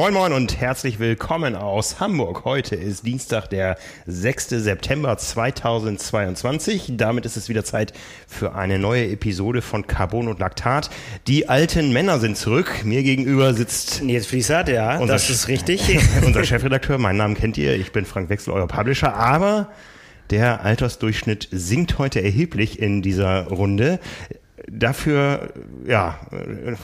Moin Moin und herzlich willkommen aus Hamburg. Heute ist Dienstag, der 6. September 2022. Damit ist es wieder Zeit für eine neue Episode von Carbon und Laktat. Die alten Männer sind zurück. Mir gegenüber sitzt Nils Fließert, ja, unser das ist richtig. unser Chefredakteur. Meinen Namen kennt ihr. Ich bin Frank Wechsel, euer Publisher. Aber der Altersdurchschnitt sinkt heute erheblich in dieser Runde. Dafür, ja,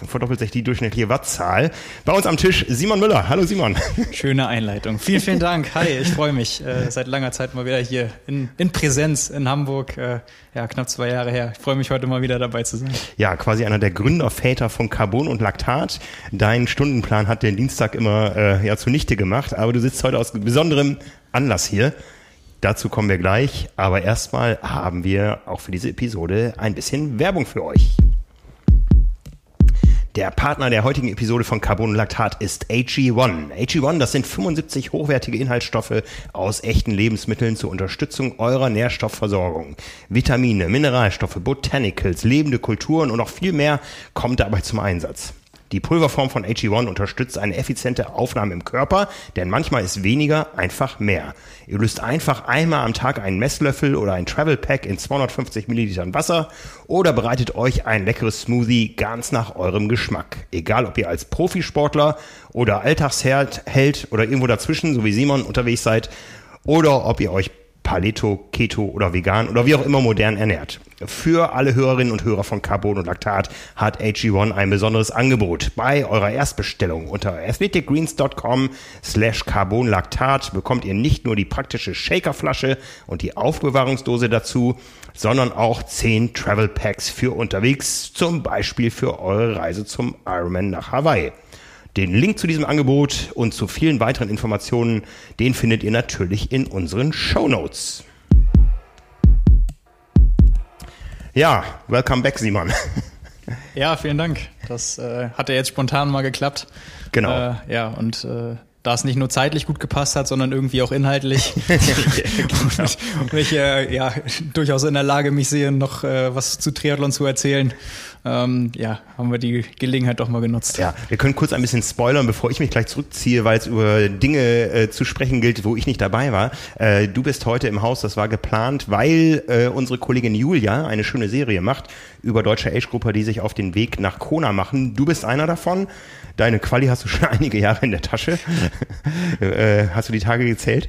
verdoppelt sich die durchschnittliche Wattzahl. Bei uns am Tisch Simon Müller. Hallo Simon. Schöne Einleitung. Vielen, vielen Dank. Hi, ich freue mich. Äh, seit langer Zeit mal wieder hier in, in Präsenz in Hamburg. Äh, ja, knapp zwei Jahre her. Ich freue mich heute mal wieder dabei zu sein. Ja, quasi einer der Gründerväter von Carbon und Laktat. Dein Stundenplan hat den Dienstag immer äh, ja zunichte gemacht, aber du sitzt heute aus besonderem Anlass hier. Dazu kommen wir gleich, aber erstmal haben wir auch für diese Episode ein bisschen Werbung für euch. Der Partner der heutigen Episode von Carbon Lactat ist AG1. AG1, das sind 75 hochwertige Inhaltsstoffe aus echten Lebensmitteln zur Unterstützung eurer Nährstoffversorgung. Vitamine, Mineralstoffe, Botanicals, lebende Kulturen und noch viel mehr kommt dabei zum Einsatz. Die Pulverform von AG1 unterstützt eine effiziente Aufnahme im Körper, denn manchmal ist weniger einfach mehr. Ihr löst einfach einmal am Tag einen Messlöffel oder ein Travel Pack in 250 Millilitern Wasser oder bereitet euch ein leckeres Smoothie ganz nach eurem Geschmack. Egal, ob ihr als Profisportler oder Alltagsheld oder irgendwo dazwischen, so wie Simon, unterwegs seid, oder ob ihr euch Paleto, Keto oder vegan oder wie auch immer modern ernährt. Für alle Hörerinnen und Hörer von Carbon und Laktat hat AG1 ein besonderes Angebot. Bei eurer Erstbestellung unter athleticgreens.com slash carbonlactat bekommt ihr nicht nur die praktische Shakerflasche und die Aufbewahrungsdose dazu, sondern auch 10 Travel Packs für unterwegs, zum Beispiel für eure Reise zum Ironman nach Hawaii. Den Link zu diesem Angebot und zu vielen weiteren Informationen, den findet ihr natürlich in unseren Show Notes. Ja, welcome back, Simon. Ja, vielen Dank. Das äh, hat ja jetzt spontan mal geklappt. Genau. Äh, ja, und äh, da es nicht nur zeitlich gut gepasst hat, sondern irgendwie auch inhaltlich. und, und ich äh, ja durchaus in der Lage mich sehe, noch äh, was zu Triathlon zu erzählen. Ähm, ja, haben wir die Gelegenheit doch mal genutzt. Ja, wir können kurz ein bisschen spoilern, bevor ich mich gleich zurückziehe, weil es über Dinge äh, zu sprechen gilt, wo ich nicht dabei war. Äh, du bist heute im Haus, das war geplant, weil äh, unsere Kollegin Julia eine schöne Serie macht über deutsche Age-Grupper, die sich auf den Weg nach Kona machen. Du bist einer davon. Deine Quali hast du schon einige Jahre in der Tasche. äh, hast du die Tage gezählt?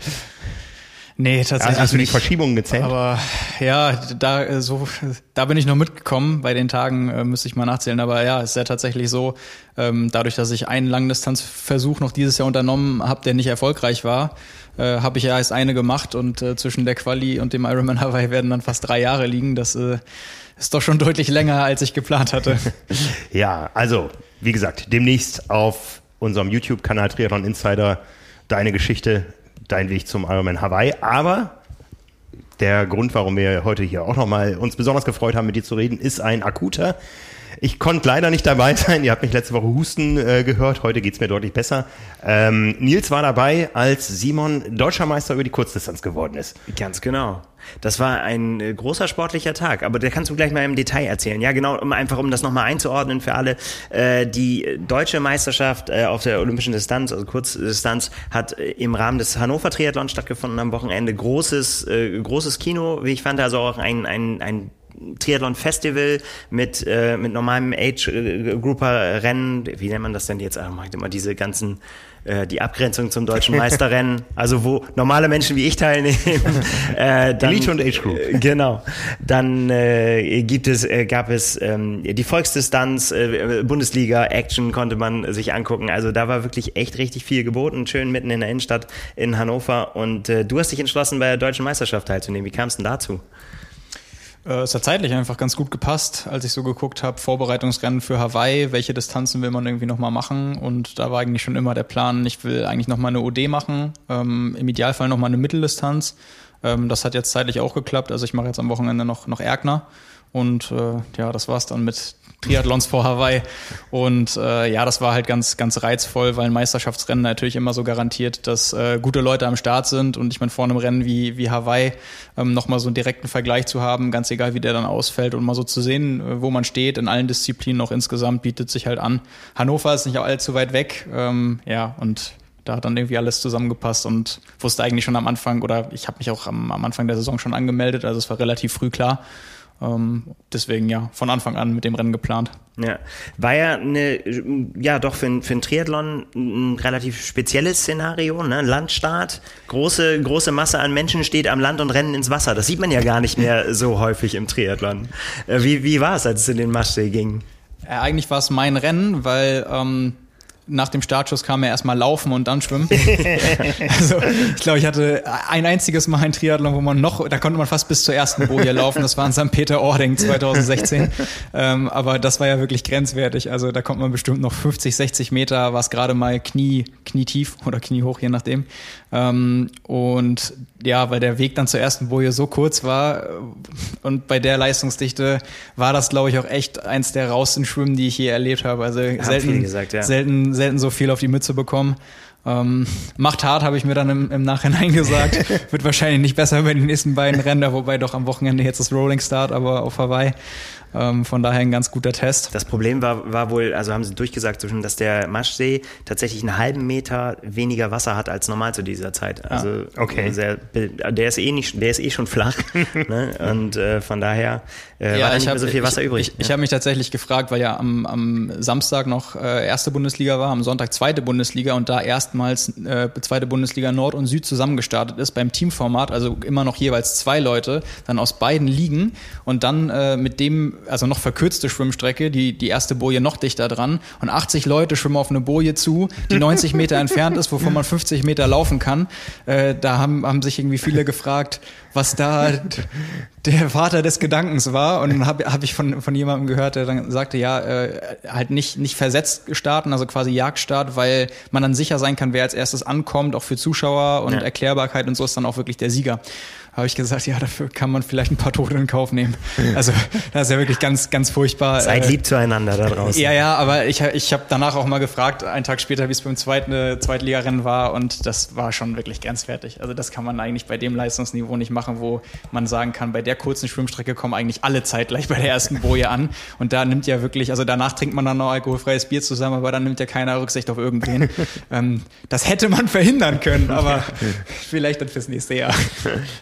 Nee, tatsächlich. Hast du die. Verschiebungen gezählt? Aber ja, da so da bin ich noch mitgekommen. Bei den Tagen äh, müsste ich mal nachzählen. Aber ja, ist ja tatsächlich so. Ähm, dadurch, dass ich einen Langdistanzversuch noch dieses Jahr unternommen habe, der nicht erfolgreich war, äh, habe ich ja erst eine gemacht und äh, zwischen der Quali und dem Ironman Hawaii werden dann fast drei Jahre liegen. Das äh, ist doch schon deutlich länger, als ich geplant hatte. ja, also wie gesagt, demnächst auf unserem YouTube-Kanal Triathlon Insider deine Geschichte dein Weg zum Ironman Hawaii. Aber der Grund, warum wir heute hier auch nochmal uns besonders gefreut haben, mit dir zu reden, ist ein akuter. Ich konnte leider nicht dabei sein. Ihr habt mich letzte Woche husten äh, gehört. Heute geht's mir deutlich besser. Ähm, Nils war dabei, als Simon deutscher Meister über die Kurzdistanz geworden ist. Ganz genau. Das war ein äh, großer sportlicher Tag, aber da kannst du gleich mal im Detail erzählen. Ja, genau, um einfach um das nochmal einzuordnen für alle. Äh, die deutsche Meisterschaft äh, auf der olympischen Distanz, also Kurzdistanz, hat äh, im Rahmen des Hannover Triathlon stattgefunden am Wochenende. Großes, äh, großes Kino, wie ich fand, also auch ein, ein, ein Triathlon Festival mit, äh, mit normalem Age-Grouper-Rennen. Wie nennt man das denn jetzt? Ah, macht immer diese ganzen, äh, die Abgrenzung zum deutschen Meisterrennen. Also wo normale Menschen wie ich teilnehmen. Äh, dann, Elite und Age Group. Genau. Dann äh, gibt es, äh, gab es ähm, die Volksdistanz, äh, Bundesliga, Action konnte man sich angucken. Also da war wirklich echt richtig viel geboten. Schön mitten in der Innenstadt in Hannover. Und äh, du hast dich entschlossen, bei der deutschen Meisterschaft teilzunehmen. Wie kam es denn dazu? Äh, Es hat zeitlich einfach ganz gut gepasst, als ich so geguckt habe, Vorbereitungsrennen für Hawaii, welche Distanzen will man irgendwie nochmal machen? Und da war eigentlich schon immer der Plan, ich will eigentlich nochmal eine OD machen, ähm, im Idealfall nochmal eine Mitteldistanz. Ähm, das hat jetzt zeitlich auch geklappt, also ich mache jetzt am Wochenende noch, noch Erkner. Und äh, ja, das war's dann mit Triathlons vor Hawaii. Und äh, ja, das war halt ganz, ganz reizvoll, weil ein Meisterschaftsrennen natürlich immer so garantiert, dass äh, gute Leute am Start sind und ich meine, vor einem Rennen wie, wie Hawaii ähm, nochmal so einen direkten Vergleich zu haben, ganz egal wie der dann ausfällt und mal so zu sehen, äh, wo man steht in allen Disziplinen auch insgesamt, bietet sich halt an. Hannover ist nicht allzu weit weg, ähm, ja, und da hat dann irgendwie alles zusammengepasst und wusste eigentlich schon am Anfang, oder ich habe mich auch am, am Anfang der Saison schon angemeldet, also es war relativ früh klar. Ähm, deswegen ja, von Anfang an mit dem Rennen geplant. Ja, war ja eine, ja doch für, für einen Triathlon ein relativ spezielles Szenario, ne? Landstart, große, große Masse an Menschen steht am Land und rennen ins Wasser. Das sieht man ja gar nicht mehr so häufig im Triathlon. Äh, wie, wie war es, als es in den Maschsee ging? Ja, eigentlich war es mein Rennen, weil ähm, nach dem Startschuss kam er erstmal laufen und dann schwimmen. also ich glaube, ich hatte ein einziges Mal ein Triathlon, wo man noch, da konnte man fast bis zur ersten Boje laufen. Das war in St. Peter-Ording 2016. ähm, aber das war ja wirklich grenzwertig. Also da kommt man bestimmt noch 50, 60 Meter, war es gerade mal Knie, knietief oder kniehoch, je nachdem. Ähm, und ja, weil der Weg dann zur ersten Boje so kurz war und bei der Leistungsdichte war das, glaube ich, auch echt eins der rausten Schwimmen, die ich je erlebt habe. Also selten, gesagt, ja. selten selten so viel auf die Mütze bekommen. Ähm, macht hart, habe ich mir dann im, im Nachhinein gesagt. Wird wahrscheinlich nicht besser bei den nächsten beiden Rennen, wobei doch am Wochenende jetzt das Rolling Start, aber auf Hawaii. Ähm, von daher ein ganz guter Test. Das Problem war, war wohl, also haben sie durchgesagt, dass der Maschsee tatsächlich einen halben Meter weniger Wasser hat als normal zu dieser Zeit. Ah, also ah, okay. Sehr, der ist eh nicht, der ist eh schon flach. ne? Und äh, von daher äh, ja, war nicht hab, mehr so viel Wasser ich, übrig. Ich, ich habe mich tatsächlich gefragt, weil ja am, am Samstag noch äh, erste Bundesliga war, am Sonntag zweite Bundesliga und da erstmals äh, zweite Bundesliga Nord und Süd zusammengestartet ist beim Teamformat, also immer noch jeweils zwei Leute, dann aus beiden Ligen und dann äh, mit dem also noch verkürzte Schwimmstrecke, die, die erste Boje noch dichter dran und 80 Leute schwimmen auf eine Boje zu, die 90 Meter entfernt ist, wovon man 50 Meter laufen kann. Äh, da haben, haben sich irgendwie viele gefragt, was da der Vater des Gedankens war. Und dann habe hab ich von, von jemandem gehört, der dann sagte, ja, äh, halt nicht, nicht versetzt starten, also quasi Jagdstart, weil man dann sicher sein kann, wer als erstes ankommt, auch für Zuschauer und ja. Erklärbarkeit und so ist dann auch wirklich der Sieger habe ich gesagt, ja, dafür kann man vielleicht ein paar Tote in Kauf nehmen. Also das ist ja wirklich ganz, ganz furchtbar. Seid äh, lieb zueinander da draußen. Ja, ja, aber ich, ich habe danach auch mal gefragt, einen Tag später, wie es beim zweiten äh, Zweitligarennen war und das war schon wirklich grenzwertig. Also das kann man eigentlich bei dem Leistungsniveau nicht machen, wo man sagen kann, bei der kurzen Schwimmstrecke kommen eigentlich alle zeitgleich bei der ersten Boje an und da nimmt ja wirklich, also danach trinkt man dann noch alkoholfreies Bier zusammen, aber dann nimmt ja keiner Rücksicht auf irgendwen. ähm, das hätte man verhindern können, aber vielleicht dann fürs nächste Jahr.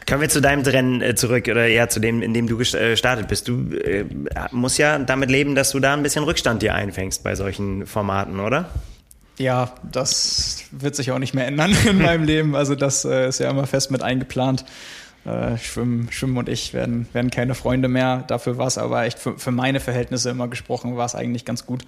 Können wir wir zu deinem Rennen äh, zurück oder ja zu dem, in dem du äh, gestartet bist. Du äh, musst ja damit leben, dass du da ein bisschen Rückstand dir einfängst bei solchen Formaten, oder? Ja, das wird sich auch nicht mehr ändern in meinem Leben. Also das äh, ist ja immer fest mit eingeplant. Äh, Schwimmen, Schwimmen und ich werden, werden keine Freunde mehr. Dafür war es aber echt für, für meine Verhältnisse immer gesprochen, war es eigentlich ganz gut.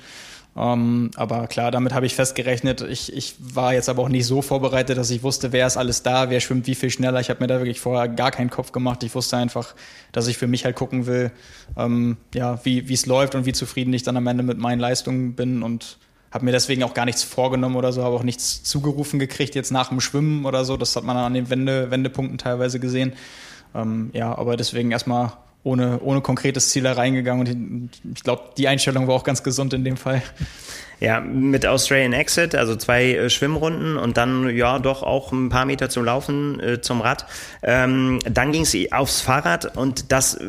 Ähm, aber klar, damit habe ich festgerechnet. Ich, ich war jetzt aber auch nicht so vorbereitet, dass ich wusste, wer ist alles da, wer schwimmt wie viel schneller. Ich habe mir da wirklich vorher gar keinen Kopf gemacht. Ich wusste einfach, dass ich für mich halt gucken will, ähm, ja, wie es läuft und wie zufrieden ich dann am Ende mit meinen Leistungen bin und habe mir deswegen auch gar nichts vorgenommen oder so, habe auch nichts zugerufen gekriegt jetzt nach dem Schwimmen oder so. Das hat man an den Wende, Wendepunkten teilweise gesehen. Ähm, ja, aber deswegen erstmal ohne, ohne konkretes Ziel da reingegangen und ich glaube, die Einstellung war auch ganz gesund in dem Fall. Ja, mit Australian Exit, also zwei äh, Schwimmrunden und dann ja doch auch ein paar Meter zum Laufen, äh, zum Rad. Ähm, dann ging es aufs Fahrrad und das äh,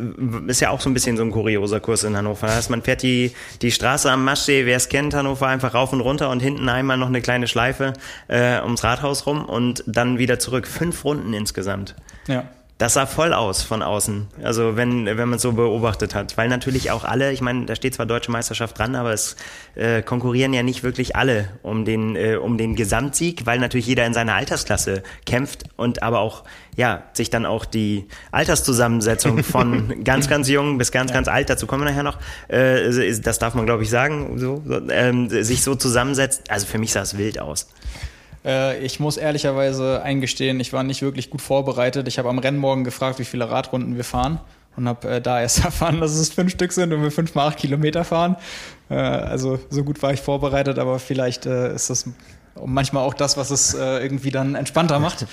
ist ja auch so ein bisschen so ein kurioser Kurs in Hannover. Das heißt, man fährt die, die Straße am Maschsee, wer es kennt, Hannover einfach rauf und runter und hinten einmal noch eine kleine Schleife äh, ums Rathaus rum und dann wieder zurück. Fünf Runden insgesamt. Ja. Das sah voll aus von außen, also wenn, wenn man es so beobachtet hat. Weil natürlich auch alle, ich meine, da steht zwar Deutsche Meisterschaft dran, aber es äh, konkurrieren ja nicht wirklich alle um den, äh, um den Gesamtsieg, weil natürlich jeder in seiner Altersklasse kämpft und aber auch, ja, sich dann auch die Alterszusammensetzung von ganz, ganz jung bis ganz, ja. ganz alt, dazu kommen wir nachher noch, äh, das darf man glaube ich sagen, so, ähm, sich so zusammensetzt. Also für mich sah es wild aus. Äh, ich muss ehrlicherweise eingestehen, ich war nicht wirklich gut vorbereitet. Ich habe am Rennmorgen gefragt, wie viele Radrunden wir fahren und habe äh, da erst erfahren, dass es fünf Stück sind und wir fünf mal acht Kilometer fahren. Äh, also so gut war ich vorbereitet, aber vielleicht ist das manchmal auch das, was es äh, irgendwie dann entspannter macht.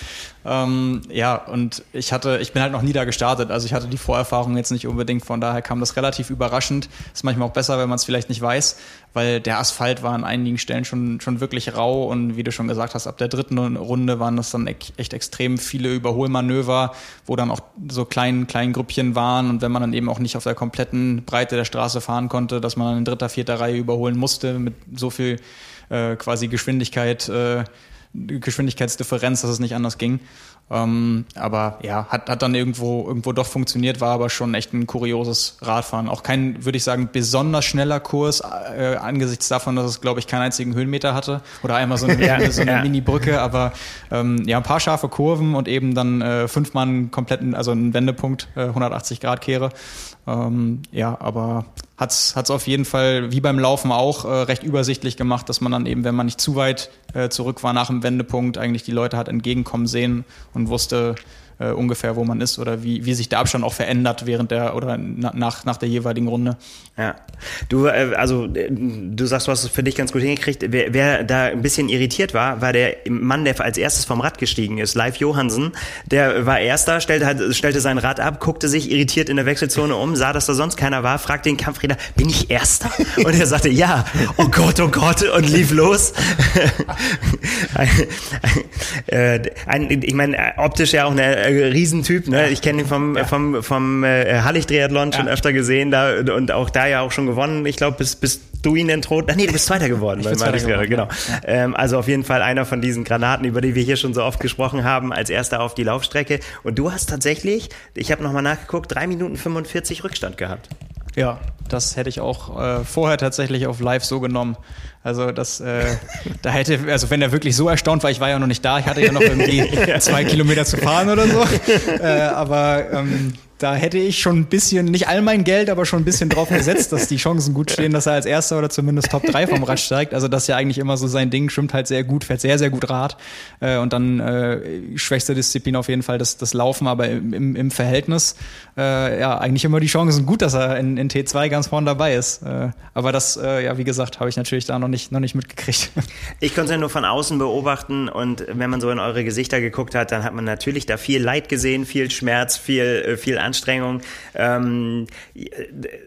ähm, ja, und ich hatte, ich bin halt noch nie da gestartet, also ich hatte die Vorerfahrung jetzt nicht unbedingt, von daher kam das relativ überraschend. Ist manchmal auch besser, wenn man es vielleicht nicht weiß, weil der Asphalt war an einigen Stellen schon, schon wirklich rau und wie du schon gesagt hast, ab der dritten Runde waren das dann echt extrem viele Überholmanöver, wo dann auch so kleinen, kleinen Grüppchen waren und wenn man dann eben auch nicht auf der kompletten Breite der Straße fahren konnte, dass man dann in dritter, vierter Reihe überholen musste mit so viel äh, quasi Geschwindigkeit, äh, Geschwindigkeitsdifferenz, dass es nicht anders ging. Ähm, aber ja, hat, hat dann irgendwo, irgendwo doch funktioniert, war aber schon echt ein kurioses Radfahren. Auch kein, würde ich sagen, besonders schneller Kurs, äh, angesichts davon, dass es, glaube ich, keinen einzigen Höhenmeter hatte. Oder einmal so eine, ja, so eine ja. Mini-Brücke, aber ähm, ja, ein paar scharfe Kurven und eben dann äh, fünfmal einen kompletten, also einen Wendepunkt, äh, 180 Grad Kehre. Ähm, ja, aber hat's hat's auf jeden Fall wie beim Laufen auch äh, recht übersichtlich gemacht, dass man dann eben, wenn man nicht zu weit äh, zurück war nach dem Wendepunkt, eigentlich die Leute hat entgegenkommen sehen und wusste, äh, ungefähr, wo man ist oder wie, wie sich der Abstand auch verändert während der oder nach, nach der jeweiligen Runde. Ja. Du, äh, also äh, du sagst, du hast es für dich ganz gut hingekriegt. Wer, wer da ein bisschen irritiert war, war der Mann, der als erstes vom Rad gestiegen ist, Live Johansen. Der war erster, stellte, halt, stellte sein Rad ab, guckte sich irritiert in der Wechselzone um, sah, dass da sonst keiner war, fragte den Kampfräder, bin ich erster? Und er sagte, ja, oh Gott, oh Gott, und lief los. Äh, ein, ich meine, optisch ja auch eine äh, Riesentyp, ne? Ich kenne ihn vom, ja. vom, vom äh, Hallig-Triathlon schon ja. öfter gesehen da und auch da ja auch schon gewonnen. Ich glaube, bis, bis du ihn entthront. Nee, du bist Zweiter geworden. Ich Zweiter geworden, genau. Ja. Ähm, also auf jeden Fall einer von diesen Granaten, über die wir hier schon so oft gesprochen haben, als erster auf die Laufstrecke. Und du hast tatsächlich, ich habe nochmal nachgeguckt, drei Minuten 45 Rückstand gehabt. Ja, das hätte ich auch äh, vorher tatsächlich auf Live so genommen. Also das, äh, da hätte, also wenn er wirklich so erstaunt war, ich war ja noch nicht da, ich hatte ja noch irgendwie zwei Kilometer zu fahren oder so. Äh, aber ähm, da hätte ich schon ein bisschen, nicht all mein Geld, aber schon ein bisschen drauf gesetzt, dass die Chancen gut stehen, dass er als Erster oder zumindest Top 3 vom Rad steigt. Also das ist ja eigentlich immer so sein Ding, schwimmt halt sehr gut, fährt sehr, sehr gut Rad. Äh, und dann äh, schwächste Disziplin auf jeden Fall das, das Laufen, aber im, im Verhältnis äh, ja eigentlich immer die Chancen gut, dass er in, in T2 ganz vorne dabei ist. Äh, aber das, äh, ja, wie gesagt, habe ich natürlich da noch nicht, noch nicht mitgekriegt. Ich konnte es ja nur von außen beobachten und wenn man so in eure Gesichter geguckt hat, dann hat man natürlich da viel Leid gesehen, viel Schmerz, viel, äh, viel Anstrengung. Ähm,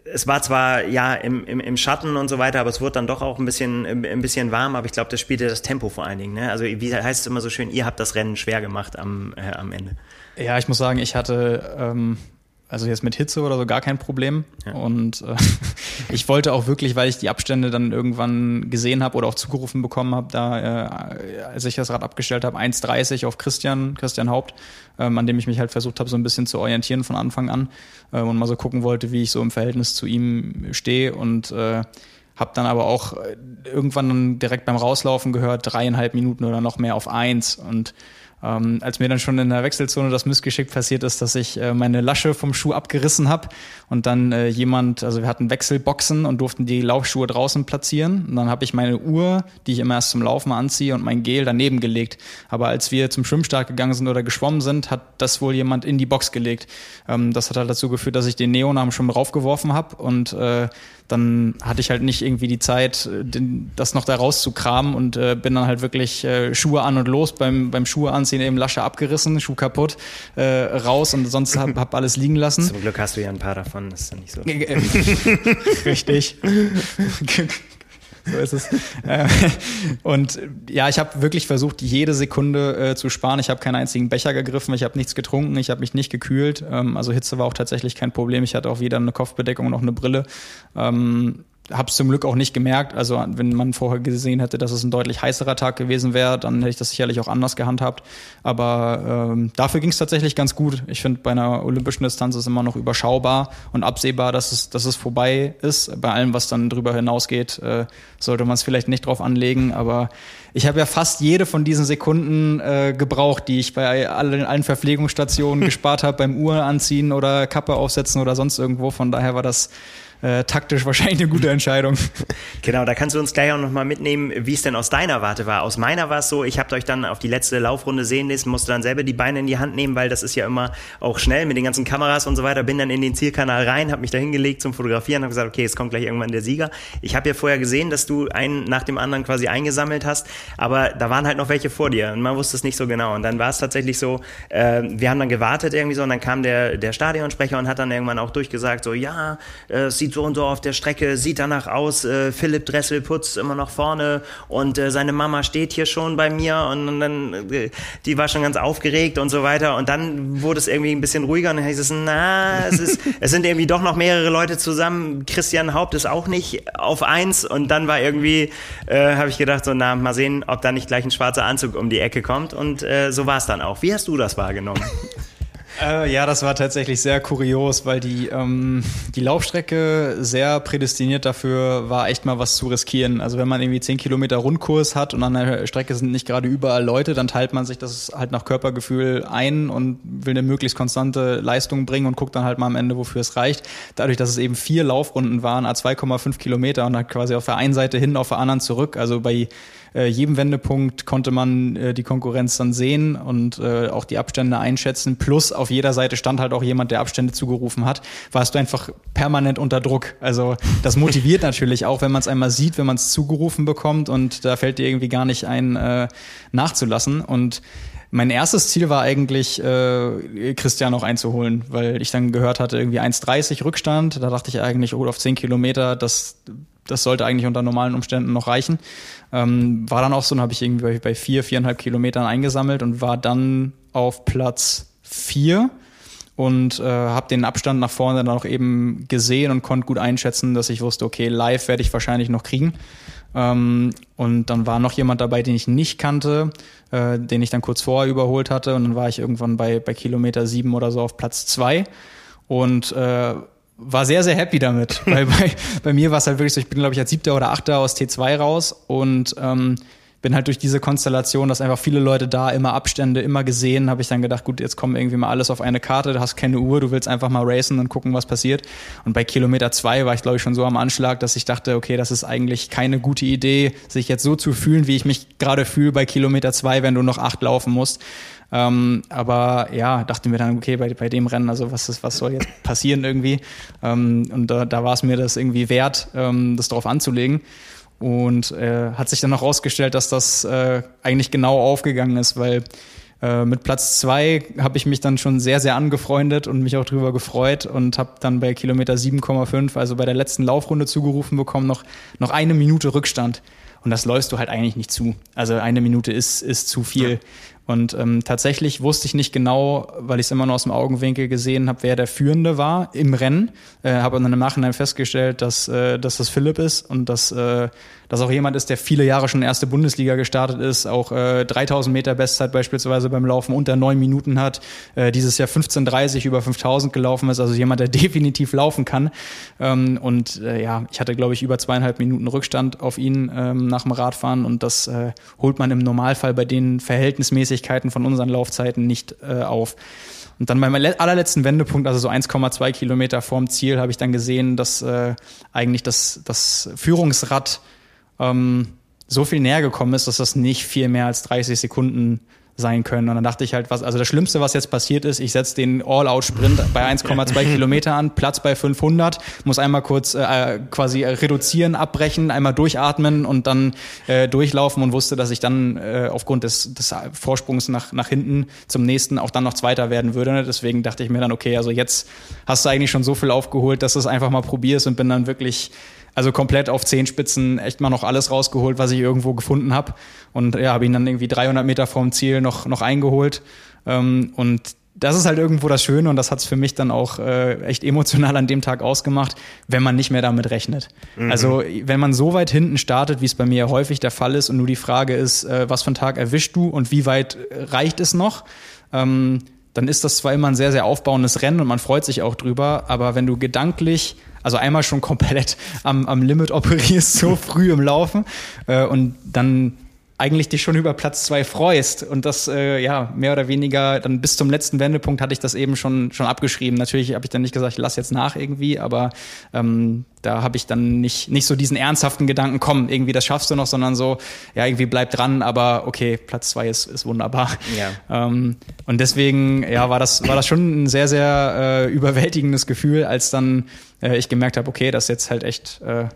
es war zwar ja im, im, im Schatten und so weiter, aber es wurde dann doch auch ein bisschen, ein bisschen warm, aber ich glaube, das spielte das Tempo vor allen Dingen. Ne? Also wie heißt es immer so schön, ihr habt das Rennen schwer gemacht am, äh, am Ende. Ja, ich muss sagen, ich hatte ähm, also jetzt mit Hitze oder so gar kein Problem. Ja. Und äh, ich wollte auch wirklich, weil ich die Abstände dann irgendwann gesehen habe oder auch zugerufen bekommen habe, da, äh, als ich das Rad abgestellt habe, 1,30 auf Christian, Christian Haupt, ähm, an dem ich mich halt versucht habe, so ein bisschen zu orientieren von Anfang an äh, und mal so gucken wollte, wie ich so im Verhältnis zu ihm stehe und äh, habe dann aber auch äh, irgendwann direkt beim Rauslaufen gehört, dreieinhalb Minuten oder noch mehr auf eins und ähm, als mir dann schon in der Wechselzone das Missgeschick passiert ist, dass ich äh, meine Lasche vom Schuh abgerissen habe und dann äh, jemand, also wir hatten Wechselboxen und durften die Laufschuhe draußen platzieren. Und dann habe ich meine Uhr, die ich immer erst zum Laufen anziehe, und mein Gel daneben gelegt. Aber als wir zum Schwimmstart gegangen sind oder geschwommen sind, hat das wohl jemand in die Box gelegt. Ähm, das hat halt dazu geführt, dass ich den Neonarm schon raufgeworfen habe und äh, dann hatte ich halt nicht irgendwie die Zeit, das noch da rauszukramen und äh, bin dann halt wirklich äh, Schuhe an und los. Beim, beim Schuhe anziehen eben Lasche abgerissen, Schuh kaputt, äh, raus und sonst hab, hab alles liegen lassen. Zum Glück hast du ja ein paar davon, das ist ja nicht so. Richtig. so ist es. Äh, und ja, ich habe wirklich versucht, jede Sekunde äh, zu sparen. Ich habe keinen einzigen Becher gegriffen, ich habe nichts getrunken, ich habe mich nicht gekühlt. Ähm, also Hitze war auch tatsächlich kein Problem. Ich hatte auch weder eine Kopfbedeckung noch eine Brille. Ähm, habe es zum Glück auch nicht gemerkt. Also wenn man vorher gesehen hätte, dass es ein deutlich heißerer Tag gewesen wäre, dann hätte ich das sicherlich auch anders gehandhabt. Aber ähm, dafür ging es tatsächlich ganz gut. Ich finde, bei einer olympischen Distanz ist immer noch überschaubar und absehbar, dass es, dass es vorbei ist. Bei allem, was dann drüber hinausgeht, äh, sollte man es vielleicht nicht drauf anlegen. Aber ich habe ja fast jede von diesen Sekunden äh, gebraucht, die ich bei allen, allen Verpflegungsstationen gespart habe, beim Uhr anziehen oder Kappe aufsetzen oder sonst irgendwo. Von daher war das äh, taktisch wahrscheinlich eine gute Entscheidung. Genau, da kannst du uns gleich auch nochmal mitnehmen, wie es denn aus deiner Warte war. Aus meiner war es so, ich habe euch dann auf die letzte Laufrunde sehen lassen, musste dann selber die Beine in die Hand nehmen, weil das ist ja immer auch schnell mit den ganzen Kameras und so weiter. Bin dann in den Zielkanal rein, habe mich da hingelegt zum Fotografieren, habe gesagt, okay, es kommt gleich irgendwann der Sieger. Ich habe ja vorher gesehen, dass du einen nach dem anderen quasi eingesammelt hast, aber da waren halt noch welche vor dir und man wusste es nicht so genau. Und dann war es tatsächlich so, äh, wir haben dann gewartet irgendwie so und dann kam der, der Stadionsprecher und hat dann irgendwann auch durchgesagt, so ja, äh, es sieht so und so auf der Strecke, sieht danach aus, äh, Philipp Dresselputz immer noch vorne und äh, seine Mama steht hier schon bei mir und, und dann, äh, die war schon ganz aufgeregt und so weiter und dann wurde es irgendwie ein bisschen ruhiger und dann hieß es, na, es ist, es sind irgendwie doch noch mehrere Leute zusammen, Christian Haupt ist auch nicht auf eins und dann war irgendwie, äh, habe ich gedacht, so na, mal sehen, ob da nicht gleich ein schwarzer Anzug um die Ecke kommt und äh, so war es dann auch. Wie hast du das wahrgenommen? Äh, ja, das war tatsächlich sehr kurios, weil die, ähm, die Laufstrecke sehr prädestiniert dafür war, echt mal was zu riskieren. Also wenn man irgendwie 10 Kilometer Rundkurs hat und an der Strecke sind nicht gerade überall Leute, dann teilt man sich das halt nach Körpergefühl ein und will eine möglichst konstante Leistung bringen und guckt dann halt mal am Ende, wofür es reicht. Dadurch, dass es eben vier Laufrunden waren, a 2,5 Kilometer und dann quasi auf der einen Seite hin, auf der anderen zurück. Also bei äh, jedem Wendepunkt konnte man äh, die Konkurrenz dann sehen und äh, auch die Abstände einschätzen. Plus auf jeder Seite stand halt auch jemand, der Abstände zugerufen hat. Warst du einfach permanent unter Druck. Also das motiviert natürlich auch, wenn man es einmal sieht, wenn man es zugerufen bekommt und da fällt dir irgendwie gar nicht ein, äh, nachzulassen. Und mein erstes Ziel war eigentlich, äh, Christian noch einzuholen, weil ich dann gehört hatte, irgendwie 1,30 Rückstand. Da dachte ich eigentlich, oh, auf 10 Kilometer, das, das sollte eigentlich unter normalen Umständen noch reichen. Ähm, war dann auch so, dann habe ich irgendwie bei, vier, viereinhalb Kilometern eingesammelt und war dann auf Platz vier und äh, habe den Abstand nach vorne dann auch eben gesehen und konnte gut einschätzen, dass ich wusste, okay, live werde ich wahrscheinlich noch kriegen. Ähm, und dann war noch jemand dabei, den ich nicht kannte, äh, den ich dann kurz vorher überholt hatte und dann war ich irgendwann bei, bei Kilometer sieben oder so auf Platz zwei und äh, war sehr, sehr happy damit. Weil bei, bei mir war es halt wirklich so, ich bin, glaube ich, als siebter oder achter aus T2 raus und ähm, bin halt durch diese Konstellation, dass einfach viele Leute da, immer Abstände, immer gesehen, habe ich dann gedacht, gut, jetzt kommen irgendwie mal alles auf eine Karte, du hast keine Uhr, du willst einfach mal racen und gucken, was passiert. Und bei Kilometer zwei war ich, glaube ich, schon so am Anschlag, dass ich dachte, okay, das ist eigentlich keine gute Idee, sich jetzt so zu fühlen, wie ich mich gerade fühle bei Kilometer zwei, wenn du noch acht laufen musst. Ähm, aber ja, dachten wir dann, okay, bei, bei dem Rennen, also was, ist, was soll jetzt passieren irgendwie? Ähm, und da, da war es mir das irgendwie wert, ähm, das drauf anzulegen. Und äh, hat sich dann noch rausgestellt, dass das äh, eigentlich genau aufgegangen ist, weil äh, mit Platz zwei habe ich mich dann schon sehr, sehr angefreundet und mich auch drüber gefreut und habe dann bei Kilometer 7,5, also bei der letzten Laufrunde zugerufen bekommen, noch, noch eine Minute Rückstand. Und das läufst du halt eigentlich nicht zu. Also eine Minute ist, ist zu viel. Und ähm, tatsächlich wusste ich nicht genau, weil ich es immer nur aus dem Augenwinkel gesehen habe, wer der Führende war im Rennen. Äh, habe dann im Nachhinein festgestellt, dass, äh, dass das Philipp ist und dass äh, dass auch jemand ist, der viele Jahre schon erste Bundesliga gestartet ist, auch äh, 3000 Meter Bestzeit beispielsweise beim Laufen unter neun Minuten hat, äh, dieses Jahr 15:30 über 5000 gelaufen ist, also jemand, der definitiv laufen kann. Ähm, und äh, ja, ich hatte glaube ich über zweieinhalb Minuten Rückstand auf ihn ähm, nach dem Radfahren und das äh, holt man im Normalfall bei den Verhältnismäßigkeiten von unseren Laufzeiten nicht äh, auf. Und dann beim allerletzten Wendepunkt, also so 1,2 Kilometer vorm Ziel, habe ich dann gesehen, dass äh, eigentlich das, das Führungsrad ähm, so viel näher gekommen ist, dass das nicht viel mehr als 30 Sekunden sein können. Und dann dachte ich halt, was, also das Schlimmste, was jetzt passiert ist, ich setze den All-Out-Sprint bei 1,2 Kilometer an, Platz bei 500, muss einmal kurz äh, quasi reduzieren, abbrechen, einmal durchatmen und dann äh, durchlaufen und wusste, dass ich dann äh, aufgrund des, des Vorsprungs nach, nach hinten zum nächsten auch dann noch Zweiter werden würde. Deswegen dachte ich mir dann, okay, also jetzt hast du eigentlich schon so viel aufgeholt, dass du es einfach mal probierst und bin dann wirklich also komplett auf Zehenspitzen echt mal noch alles rausgeholt, was ich irgendwo gefunden habe. Und ja, habe ihn dann irgendwie 300 Meter vorm Ziel noch, noch eingeholt. Ähm, und das ist halt irgendwo das Schöne und das hat es für mich dann auch äh, echt emotional an dem Tag ausgemacht, wenn man nicht mehr damit rechnet. Mhm. Also wenn man so weit hinten startet, wie es bei mir häufig der Fall ist und nur die Frage ist, äh, was für einen Tag erwischst du und wie weit reicht es noch, ähm, dann ist das zwar immer ein sehr, sehr aufbauendes Rennen und man freut sich auch drüber, aber wenn du gedanklich also einmal schon komplett am, am Limit operierst, so früh im Laufen äh, und dann eigentlich dich schon über Platz zwei freust. Und das, äh, ja, mehr oder weniger, dann bis zum letzten Wendepunkt hatte ich das eben schon, schon abgeschrieben. Natürlich habe ich dann nicht gesagt, ich lass jetzt nach irgendwie, aber ähm, da habe ich dann nicht, nicht so diesen ernsthaften Gedanken, komm, irgendwie das schaffst du noch, sondern so, ja, irgendwie bleib dran, aber okay, Platz zwei ist, ist wunderbar. Ja. Ähm, und deswegen, ja, war das, war das schon ein sehr, sehr äh, überwältigendes Gefühl, als dann äh, ich gemerkt habe, okay, das ist jetzt halt echt äh,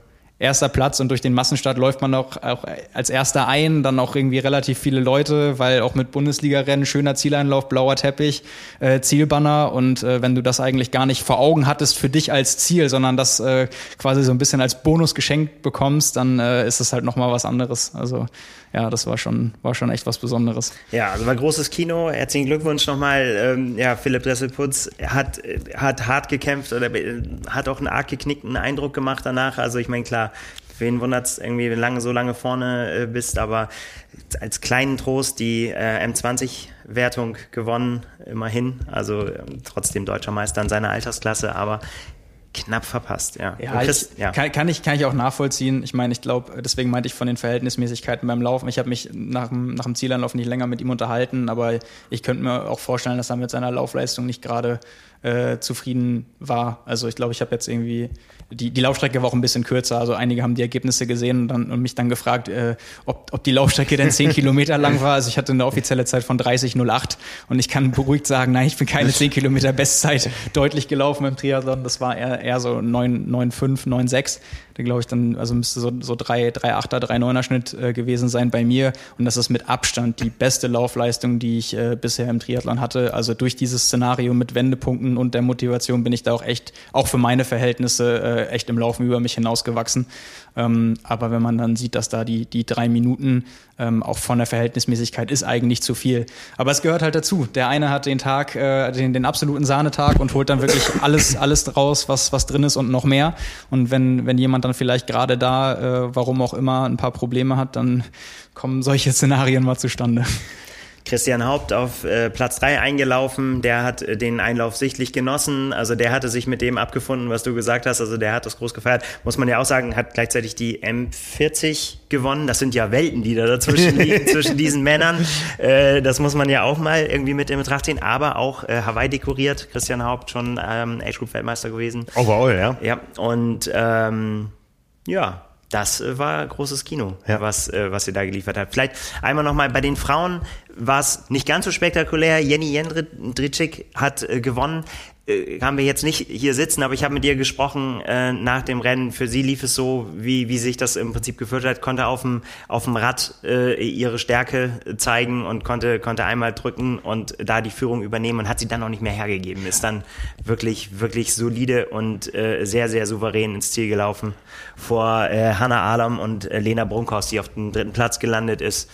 erster Platz und durch den Massenstart läuft man auch, auch als erster ein, dann auch irgendwie relativ viele Leute, weil auch mit Bundesliga-Rennen, schöner Zieleinlauf, blauer Teppich, äh, Zielbanner und äh, wenn du das eigentlich gar nicht vor Augen hattest für dich als Ziel, sondern das äh, quasi so ein bisschen als Bonus geschenkt bekommst, dann äh, ist es halt nochmal was anderes. Also ja, das war schon, war schon echt was Besonderes. Ja, also war großes Kino. Herzlichen Glückwunsch nochmal. Ähm, ja, Philipp Dresselputz hat, hat hart gekämpft oder äh, hat auch einen arg geknickten Eindruck gemacht danach. Also ich meine, klar, wen wundert es irgendwie, wenn lange, so lange vorne äh, bist, aber als kleinen Trost die äh, M20-Wertung gewonnen, immerhin. Also ähm, trotzdem deutscher Meister in seiner Altersklasse, aber knapp verpasst, ja. Ja, Chris, ich, ja. Kann, kann, ich, kann ich auch nachvollziehen. Ich meine, ich glaube, deswegen meinte ich von den Verhältnismäßigkeiten beim Laufen. Ich habe mich nach, nach dem Zielanlauf nicht länger mit ihm unterhalten, aber ich könnte mir auch vorstellen, dass er mit seiner Laufleistung nicht gerade äh, zufrieden war. Also ich glaube, ich habe jetzt irgendwie, die, die Laufstrecke war auch ein bisschen kürzer. Also einige haben die Ergebnisse gesehen und, dann, und mich dann gefragt, äh, ob, ob die Laufstrecke denn 10 Kilometer lang war. Also ich hatte eine offizielle Zeit von 30,08 und ich kann beruhigt sagen, nein, ich bin keine 10 Kilometer Bestzeit deutlich gelaufen im Triathlon. Das war eher, eher so 9,5, 9,6 da glaube ich dann, also müsste so, so 3, 3 8er, 3 9er Schnitt äh, gewesen sein bei mir. Und das ist mit Abstand die beste Laufleistung, die ich äh, bisher im Triathlon hatte. Also durch dieses Szenario mit Wendepunkten und der Motivation bin ich da auch echt, auch für meine Verhältnisse, äh, echt im Laufen über mich hinausgewachsen. Ähm, aber wenn man dann sieht, dass da die, die drei Minuten ähm, auch von der Verhältnismäßigkeit ist eigentlich zu viel. Aber es gehört halt dazu. Der eine hat den Tag, äh, den, den absoluten Sahnetag und holt dann wirklich alles, alles raus, was, was drin ist und noch mehr. Und wenn, wenn jemand dann vielleicht gerade da, äh, warum auch immer, ein paar Probleme hat, dann kommen solche Szenarien mal zustande. Christian Haupt auf äh, Platz 3 eingelaufen. Der hat äh, den Einlauf sichtlich genossen. Also der hatte sich mit dem abgefunden, was du gesagt hast. Also der hat das groß gefeiert. Muss man ja auch sagen, hat gleichzeitig die M40 gewonnen. Das sind ja Welten, die da dazwischen liegen, zwischen diesen Männern. Äh, das muss man ja auch mal irgendwie mit in Betracht ziehen. Aber auch äh, Hawaii dekoriert. Christian Haupt schon ähm, Age-Group-Weltmeister gewesen. Overall, ja. Ja, und ähm, ja, das äh, war großes Kino, ja. was, äh, was ihr da geliefert habt. Vielleicht einmal nochmal bei den Frauen war es nicht ganz so spektakulär. Jenny Jendritschik hat äh, gewonnen. Äh, haben wir jetzt nicht hier sitzen, aber ich habe mit ihr gesprochen äh, nach dem Rennen. Für sie lief es so, wie, wie sich das im Prinzip geführt hat, konnte auf dem, auf dem Rad äh, ihre Stärke zeigen und konnte, konnte einmal drücken und da die Führung übernehmen und hat sie dann auch nicht mehr hergegeben. Ist dann wirklich, wirklich solide und äh, sehr, sehr souverän ins Ziel gelaufen vor äh, Hannah Alam und äh, Lena Brunkhaus, die auf dem dritten Platz gelandet ist.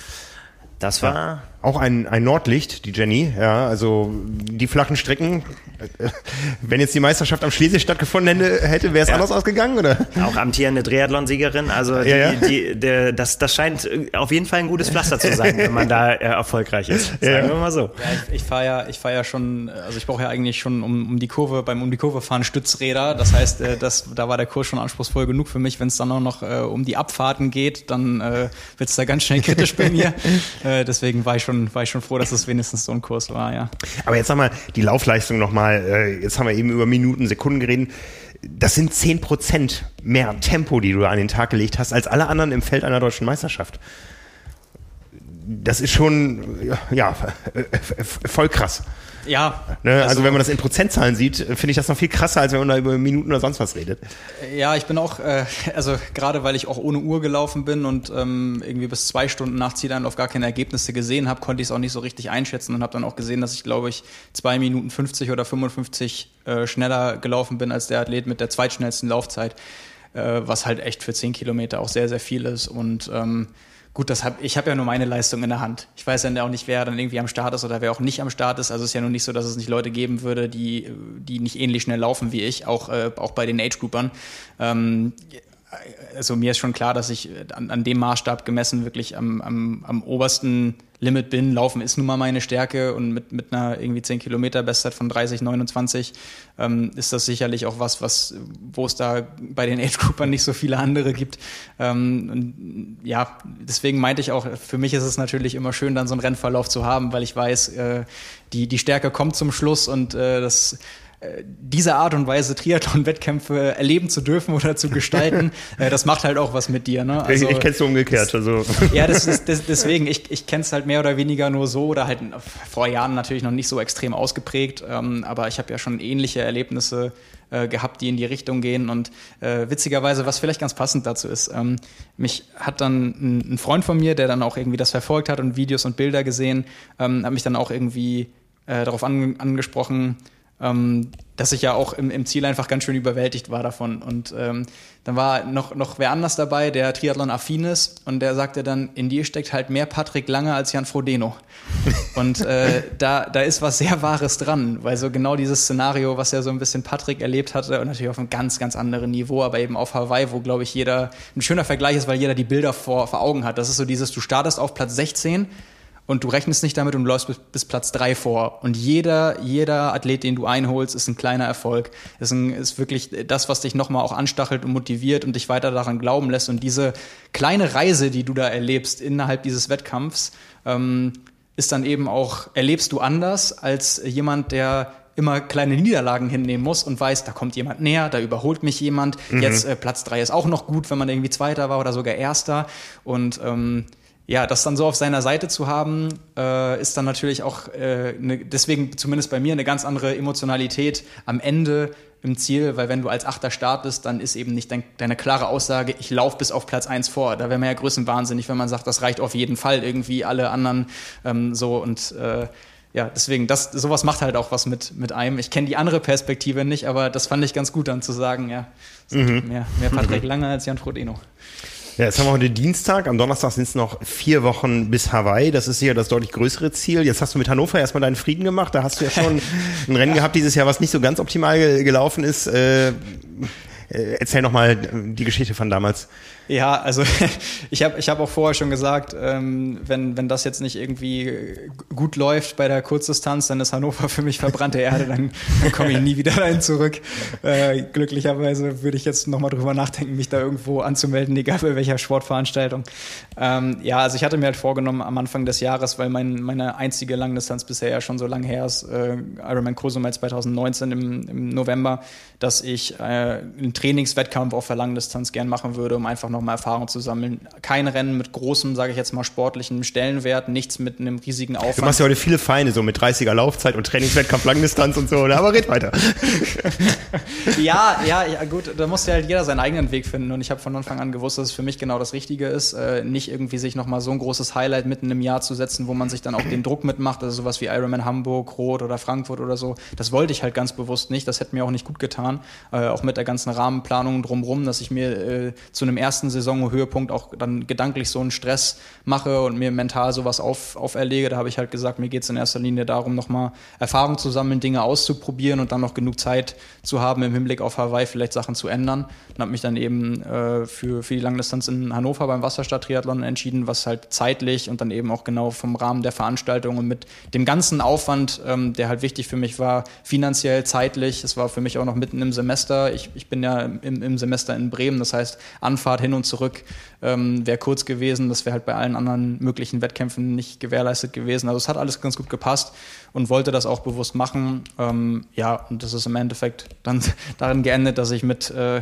Das war ja. Auch ein, ein Nordlicht, die Jenny, ja, also die flachen Strecken. Wenn jetzt die Meisterschaft am Schlesien stattgefunden hätte, wäre es ja. anders ausgegangen, oder? Auch amtierende Triathlon-Siegerin, also die, ja, die, der, das, das scheint auf jeden Fall ein gutes Pflaster zu sein, wenn man da äh, erfolgreich ist. Sagen wir mal so. ich, ich fahre ja, ich fahr ja schon, also ich brauche ja eigentlich schon um, um die Kurve, beim um die Kurve fahren Stützräder. Das heißt, äh, das, da war der Kurs schon anspruchsvoll genug für mich. Wenn es dann auch noch äh, um die Abfahrten geht, dann äh, wird es da ganz schnell kritisch bei mir. Äh, deswegen war ich schon schon, war ich schon froh, dass es wenigstens so ein Kurs war, ja. Aber jetzt sag mal, die Laufleistung nochmal, äh, jetzt haben wir eben über Minuten, Sekunden geredet. Das sind zehn Prozent mehr Tempo, die du an den Tag gelegt hast, als alle anderen im Feld einer deutschen Meisterschaft. Das ist schon, ja, voll krass. Ja. Ne? Also, also, wenn man das in Prozentzahlen sieht, finde ich das noch viel krasser, als wenn man da über Minuten oder sonst was redet. Ja, ich bin auch, äh, also gerade weil ich auch ohne Uhr gelaufen bin und ähm, irgendwie bis zwei Stunden nach Zieleinlauf gar keine Ergebnisse gesehen habe, konnte ich es auch nicht so richtig einschätzen und habe dann auch gesehen, dass ich glaube ich zwei Minuten 50 oder 55 äh, schneller gelaufen bin als der Athlet mit der zweitschnellsten Laufzeit, äh, was halt echt für zehn Kilometer auch sehr, sehr viel ist und ähm, Gut, das hab, ich habe ja nur meine Leistung in der Hand. Ich weiß ja auch nicht, wer dann irgendwie am Start ist oder wer auch nicht am Start ist. Also es ist ja nur nicht so, dass es nicht Leute geben würde, die, die nicht ähnlich schnell laufen wie ich, auch, äh, auch bei den Age-Groupern. Ähm, also mir ist schon klar, dass ich an, an dem Maßstab gemessen wirklich am, am, am obersten Limit bin. Laufen ist nun mal meine Stärke und mit, mit einer irgendwie 10 Kilometer Bestzeit von 30, 29 ähm, ist das sicherlich auch was, was, wo es da bei den Age Groupern nicht so viele andere gibt. Ähm, und, ja, deswegen meinte ich auch, für mich ist es natürlich immer schön, dann so einen Rennverlauf zu haben, weil ich weiß, äh, die, die Stärke kommt zum Schluss und äh, das diese Art und Weise Triathlon-Wettkämpfe erleben zu dürfen oder zu gestalten, äh, das macht halt auch was mit dir. Ne? Also, ich ich kenne es umgekehrt. Also. Ja, das ist, das, deswegen, ich, ich kenne es halt mehr oder weniger nur so oder halt vor Jahren natürlich noch nicht so extrem ausgeprägt, ähm, aber ich habe ja schon ähnliche Erlebnisse äh, gehabt, die in die Richtung gehen und äh, witzigerweise, was vielleicht ganz passend dazu ist, ähm, mich hat dann ein, ein, Freund von mir, der dann auch irgendwie das verfolgt hat und Videos und Bilder gesehen, ähm, hat mich dann auch irgendwie äh, darauf an, angesprochen, ähm, dass ich ja auch im, im, Ziel einfach ganz schön überwältigt war davon. Und ähm, dann war noch, noch wer anders dabei, der Triathlon-affin ist, und der sagte dann, in dir steckt halt mehr Patrick Lange als Jan Frodeno. und äh, da, da ist was sehr Wahres dran, weil so genau dieses Szenario, was ja so ein bisschen Patrick erlebt hatte, und natürlich auf einem ganz, ganz anderen Niveau, aber eben auf Hawaii, wo, glaube ich, jeder, ein schöner Vergleich ist, weil jeder die Bilder vor, vor Augen hat. Das ist so dieses, du startest auf Platz 16 und du rechnest nicht damit und läufst bis, bis, Platz drei vor. Und jeder, jeder Athlet, den du einholst, ist ein kleiner Erfolg. Ist, ein, ist wirklich das, was dich nochmal auch anstachelt und motiviert und dich weiter daran glauben lässt. Und diese kleine Reise, die du da erlebst innerhalb dieses Wettkampfs, ähm, ist dann eben auch, erlebst du anders als jemand, der immer kleine Niederlagen hinnehmen muss und weiß, da kommt jemand näher, da überholt mich jemand. Mhm. Jetzt äh, Platz drei ist auch noch gut, wenn man irgendwie Zweiter war oder sogar Erster. Und ähm, ja, das dann so auf seiner Seite zu haben, äh, ist dann natürlich auch äh, ne, deswegen zumindest bei mir eine ganz andere Emotionalität am Ende im Ziel, weil wenn du als Achter startest, dann ist eben nicht dein, deine klare Aussage, ich laufe bis auf Platz eins vor. Da wäre man ja größenwahnsinnig, wenn man sagt, das reicht auf jeden Fall irgendwie alle anderen ähm, so und äh, ja, deswegen, das, sowas macht halt auch was mit, mit einem. Ich kenne die andere Perspektive nicht, aber das fand ich ganz gut dann zu sagen, ja, mhm. mehr, mehr Patrick Lange als Jan Frodeno. Ja, jetzt haben wir heute Dienstag. Am Donnerstag sind es noch vier Wochen bis Hawaii. Das ist sicher das deutlich größere Ziel. Jetzt hast du mit Hannover erstmal deinen Frieden gemacht. Da hast du ja schon ein Rennen gehabt dieses Jahr, was nicht so ganz optimal gelaufen ist. Äh, äh, erzähl noch mal die Geschichte von damals. Ja, also ich habe ich hab auch vorher schon gesagt, ähm, wenn, wenn das jetzt nicht irgendwie gut läuft bei der Kurzdistanz, dann ist Hannover für mich verbrannte Erde, dann, dann komme ich nie wieder dahin zurück. Äh, glücklicherweise würde ich jetzt nochmal drüber nachdenken, mich da irgendwo anzumelden, egal bei welcher Sportveranstaltung. Ähm, ja, also ich hatte mir halt vorgenommen am Anfang des Jahres, weil mein, meine einzige Langdistanz bisher ja schon so lange her ist, äh, Ironman Cozumel 2019 im, im November, dass ich äh, einen Trainingswettkampf auf der Langdistanz gern machen würde, um einfach noch nochmal Erfahrung zu sammeln. Kein Rennen mit großem, sage ich jetzt mal, sportlichen Stellenwert, nichts mit einem riesigen Aufwand. Du machst ja heute viele Feine, so mit 30er Laufzeit und Trainingswettkampf Langdistanz und so, oder? aber red weiter. ja, ja, ja, gut, da muss ja halt jeder seinen eigenen Weg finden und ich habe von Anfang an gewusst, dass es für mich genau das Richtige ist, äh, nicht irgendwie sich nochmal so ein großes Highlight mitten im Jahr zu setzen, wo man sich dann auch den Druck mitmacht, also sowas wie Ironman Hamburg, Rot oder Frankfurt oder so. Das wollte ich halt ganz bewusst nicht, das hätte mir auch nicht gut getan, äh, auch mit der ganzen Rahmenplanung drumrum, dass ich mir äh, zu einem ersten ersten Saisonhöhepunkt auch dann gedanklich so einen Stress mache und mir mental sowas auf, auferlege. Da habe ich halt gesagt, mir geht es in erster Linie darum, nochmal Erfahrung zu sammeln, Dinge auszuprobieren und dann noch genug Zeit zu haben, im Hinblick auf Hawaii vielleicht Sachen zu ändern. Und habe mich dann eben äh, für, für die Langdistanz in Hannover beim Wasserstadt-Triathlon entschieden, was halt zeitlich und dann eben auch genau vom Rahmen der Veranstaltung und mit dem ganzen Aufwand, ähm, der halt wichtig für mich war, finanziell, zeitlich. Es war für mich auch noch mitten im Semester. Ich, ich bin ja im, im Semester in Bremen, das heißt Anfahrt hin und und zurück ähm, wäre kurz gewesen. Das wäre halt bei allen anderen möglichen Wettkämpfen nicht gewährleistet gewesen. Also es hat alles ganz gut gepasst und wollte das auch bewusst machen. Ähm, ja, und das ist im Endeffekt dann darin geendet, dass ich mit äh,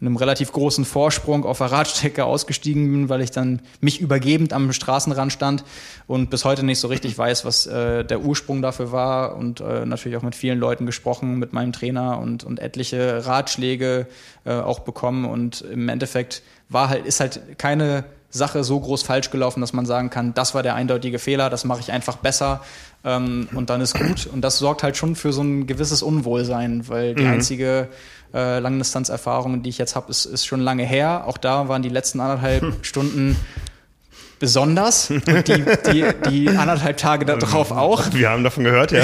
einem relativ großen Vorsprung auf der Radstrecke ausgestiegen bin, weil ich dann mich übergebend am Straßenrand stand und bis heute nicht so richtig weiß, was äh, der Ursprung dafür war und äh, natürlich auch mit vielen Leuten gesprochen, mit meinem Trainer und, und etliche Ratschläge äh, auch bekommen und im Endeffekt war halt, ist halt keine Sache so groß falsch gelaufen, dass man sagen kann, das war der eindeutige Fehler, das mache ich einfach besser ähm, und dann ist gut. Und das sorgt halt schon für so ein gewisses Unwohlsein, weil die mhm. einzige äh, Langdistanzerfahrung, die ich jetzt habe, ist, ist schon lange her. Auch da waren die letzten anderthalb Stunden besonders und die, die, die anderthalb Tage darauf auch. Wir haben davon gehört, ja.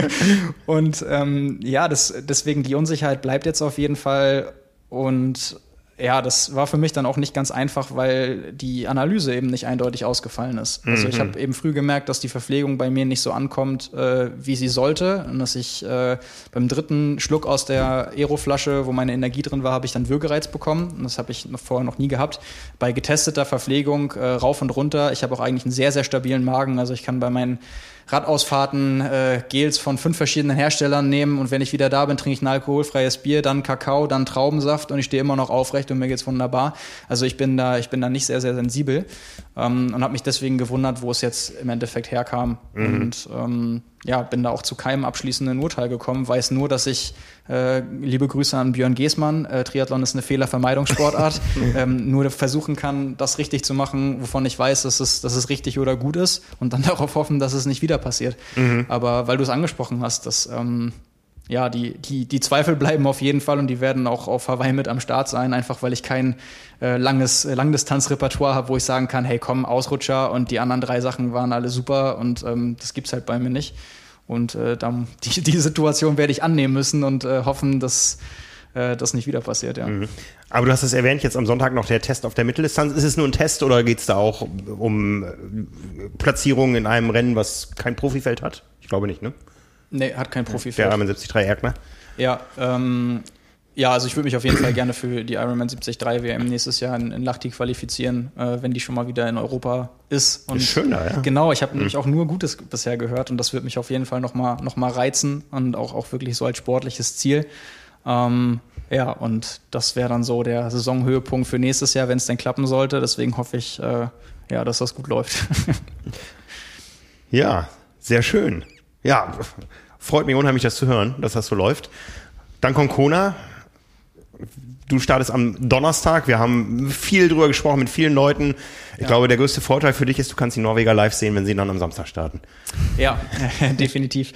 und ähm, ja, das, deswegen die Unsicherheit bleibt jetzt auf jeden Fall und ja, das war für mich dann auch nicht ganz einfach, weil die Analyse eben nicht eindeutig ausgefallen ist. Also ich habe eben früh gemerkt, dass die Verpflegung bei mir nicht so ankommt, äh, wie sie sollte. Und dass ich äh, beim dritten Schluck aus der Aeroflasche, wo meine Energie drin war, habe ich dann Würgereiz bekommen. Und das habe ich noch vorher noch nie gehabt. Bei getesteter Verpflegung äh, rauf und runter. Ich habe auch eigentlich einen sehr, sehr stabilen Magen. Also ich kann bei meinen Radausfahrten äh, Gels von fünf verschiedenen Herstellern nehmen und wenn ich wieder da bin, trinke ich ein alkoholfreies Bier, dann Kakao, dann Traubensaft und ich stehe immer noch aufrecht und mir geht's wunderbar. Also ich bin da, ich bin da nicht sehr, sehr sensibel ähm, und habe mich deswegen gewundert, wo es jetzt im Endeffekt herkam. Mhm. Und ähm, ja, bin da auch zu keinem abschließenden Urteil gekommen, weiß nur, dass ich, äh, liebe Grüße an Björn Geßmann, äh, Triathlon ist eine Fehlervermeidungssportart, ähm, nur versuchen kann, das richtig zu machen, wovon ich weiß, dass es, dass es richtig oder gut ist und dann darauf hoffen, dass es nicht wieder passiert. Mhm. Aber weil du es angesprochen hast, dass ähm, ja, die, die, die Zweifel bleiben auf jeden Fall und die werden auch auf Hawaii mit am Start sein, einfach weil ich kein äh, langes äh, Langdistanzrepertoire habe, wo ich sagen kann, hey komm, Ausrutscher und die anderen drei Sachen waren alle super und ähm, das gibt's halt bei mir nicht. Und äh, dann, die, die Situation werde ich annehmen müssen und äh, hoffen, dass äh, das nicht wieder passiert, ja. Mhm. Aber du hast es erwähnt, jetzt am Sonntag noch der Test auf der Mitteldistanz. Ist es nur ein Test oder geht es da auch um äh, Platzierungen in einem Rennen, was kein Profifeld hat? Ich glaube nicht, ne? Nee, hat kein Profifeld. Der Ironman 73 Erkner. Ja, ähm, ja, also ich würde mich auf jeden Fall gerne für die Ironman 73 WM nächstes Jahr in, in Lahti qualifizieren, äh, wenn die schon mal wieder in Europa ist. Und ist schöner, ja. Genau, ich habe mhm. nämlich auch nur Gutes bisher gehört und das wird mich auf jeden Fall nochmal noch mal reizen und auch, auch wirklich so als sportliches Ziel. Ähm, ja, und das wäre dann so der Saisonhöhepunkt für nächstes Jahr, wenn es denn klappen sollte. Deswegen hoffe ich, äh, ja, dass das gut läuft. ja, sehr schön. Ja, freut mich unheimlich, das zu hören, dass das so läuft. Dann kommt Kona. Du startest am Donnerstag. Wir haben viel drüber gesprochen mit vielen Leuten. Ich ja. glaube, der größte Vorteil für dich ist, du kannst die Norweger live sehen, wenn sie dann am Samstag starten. Ja, definitiv.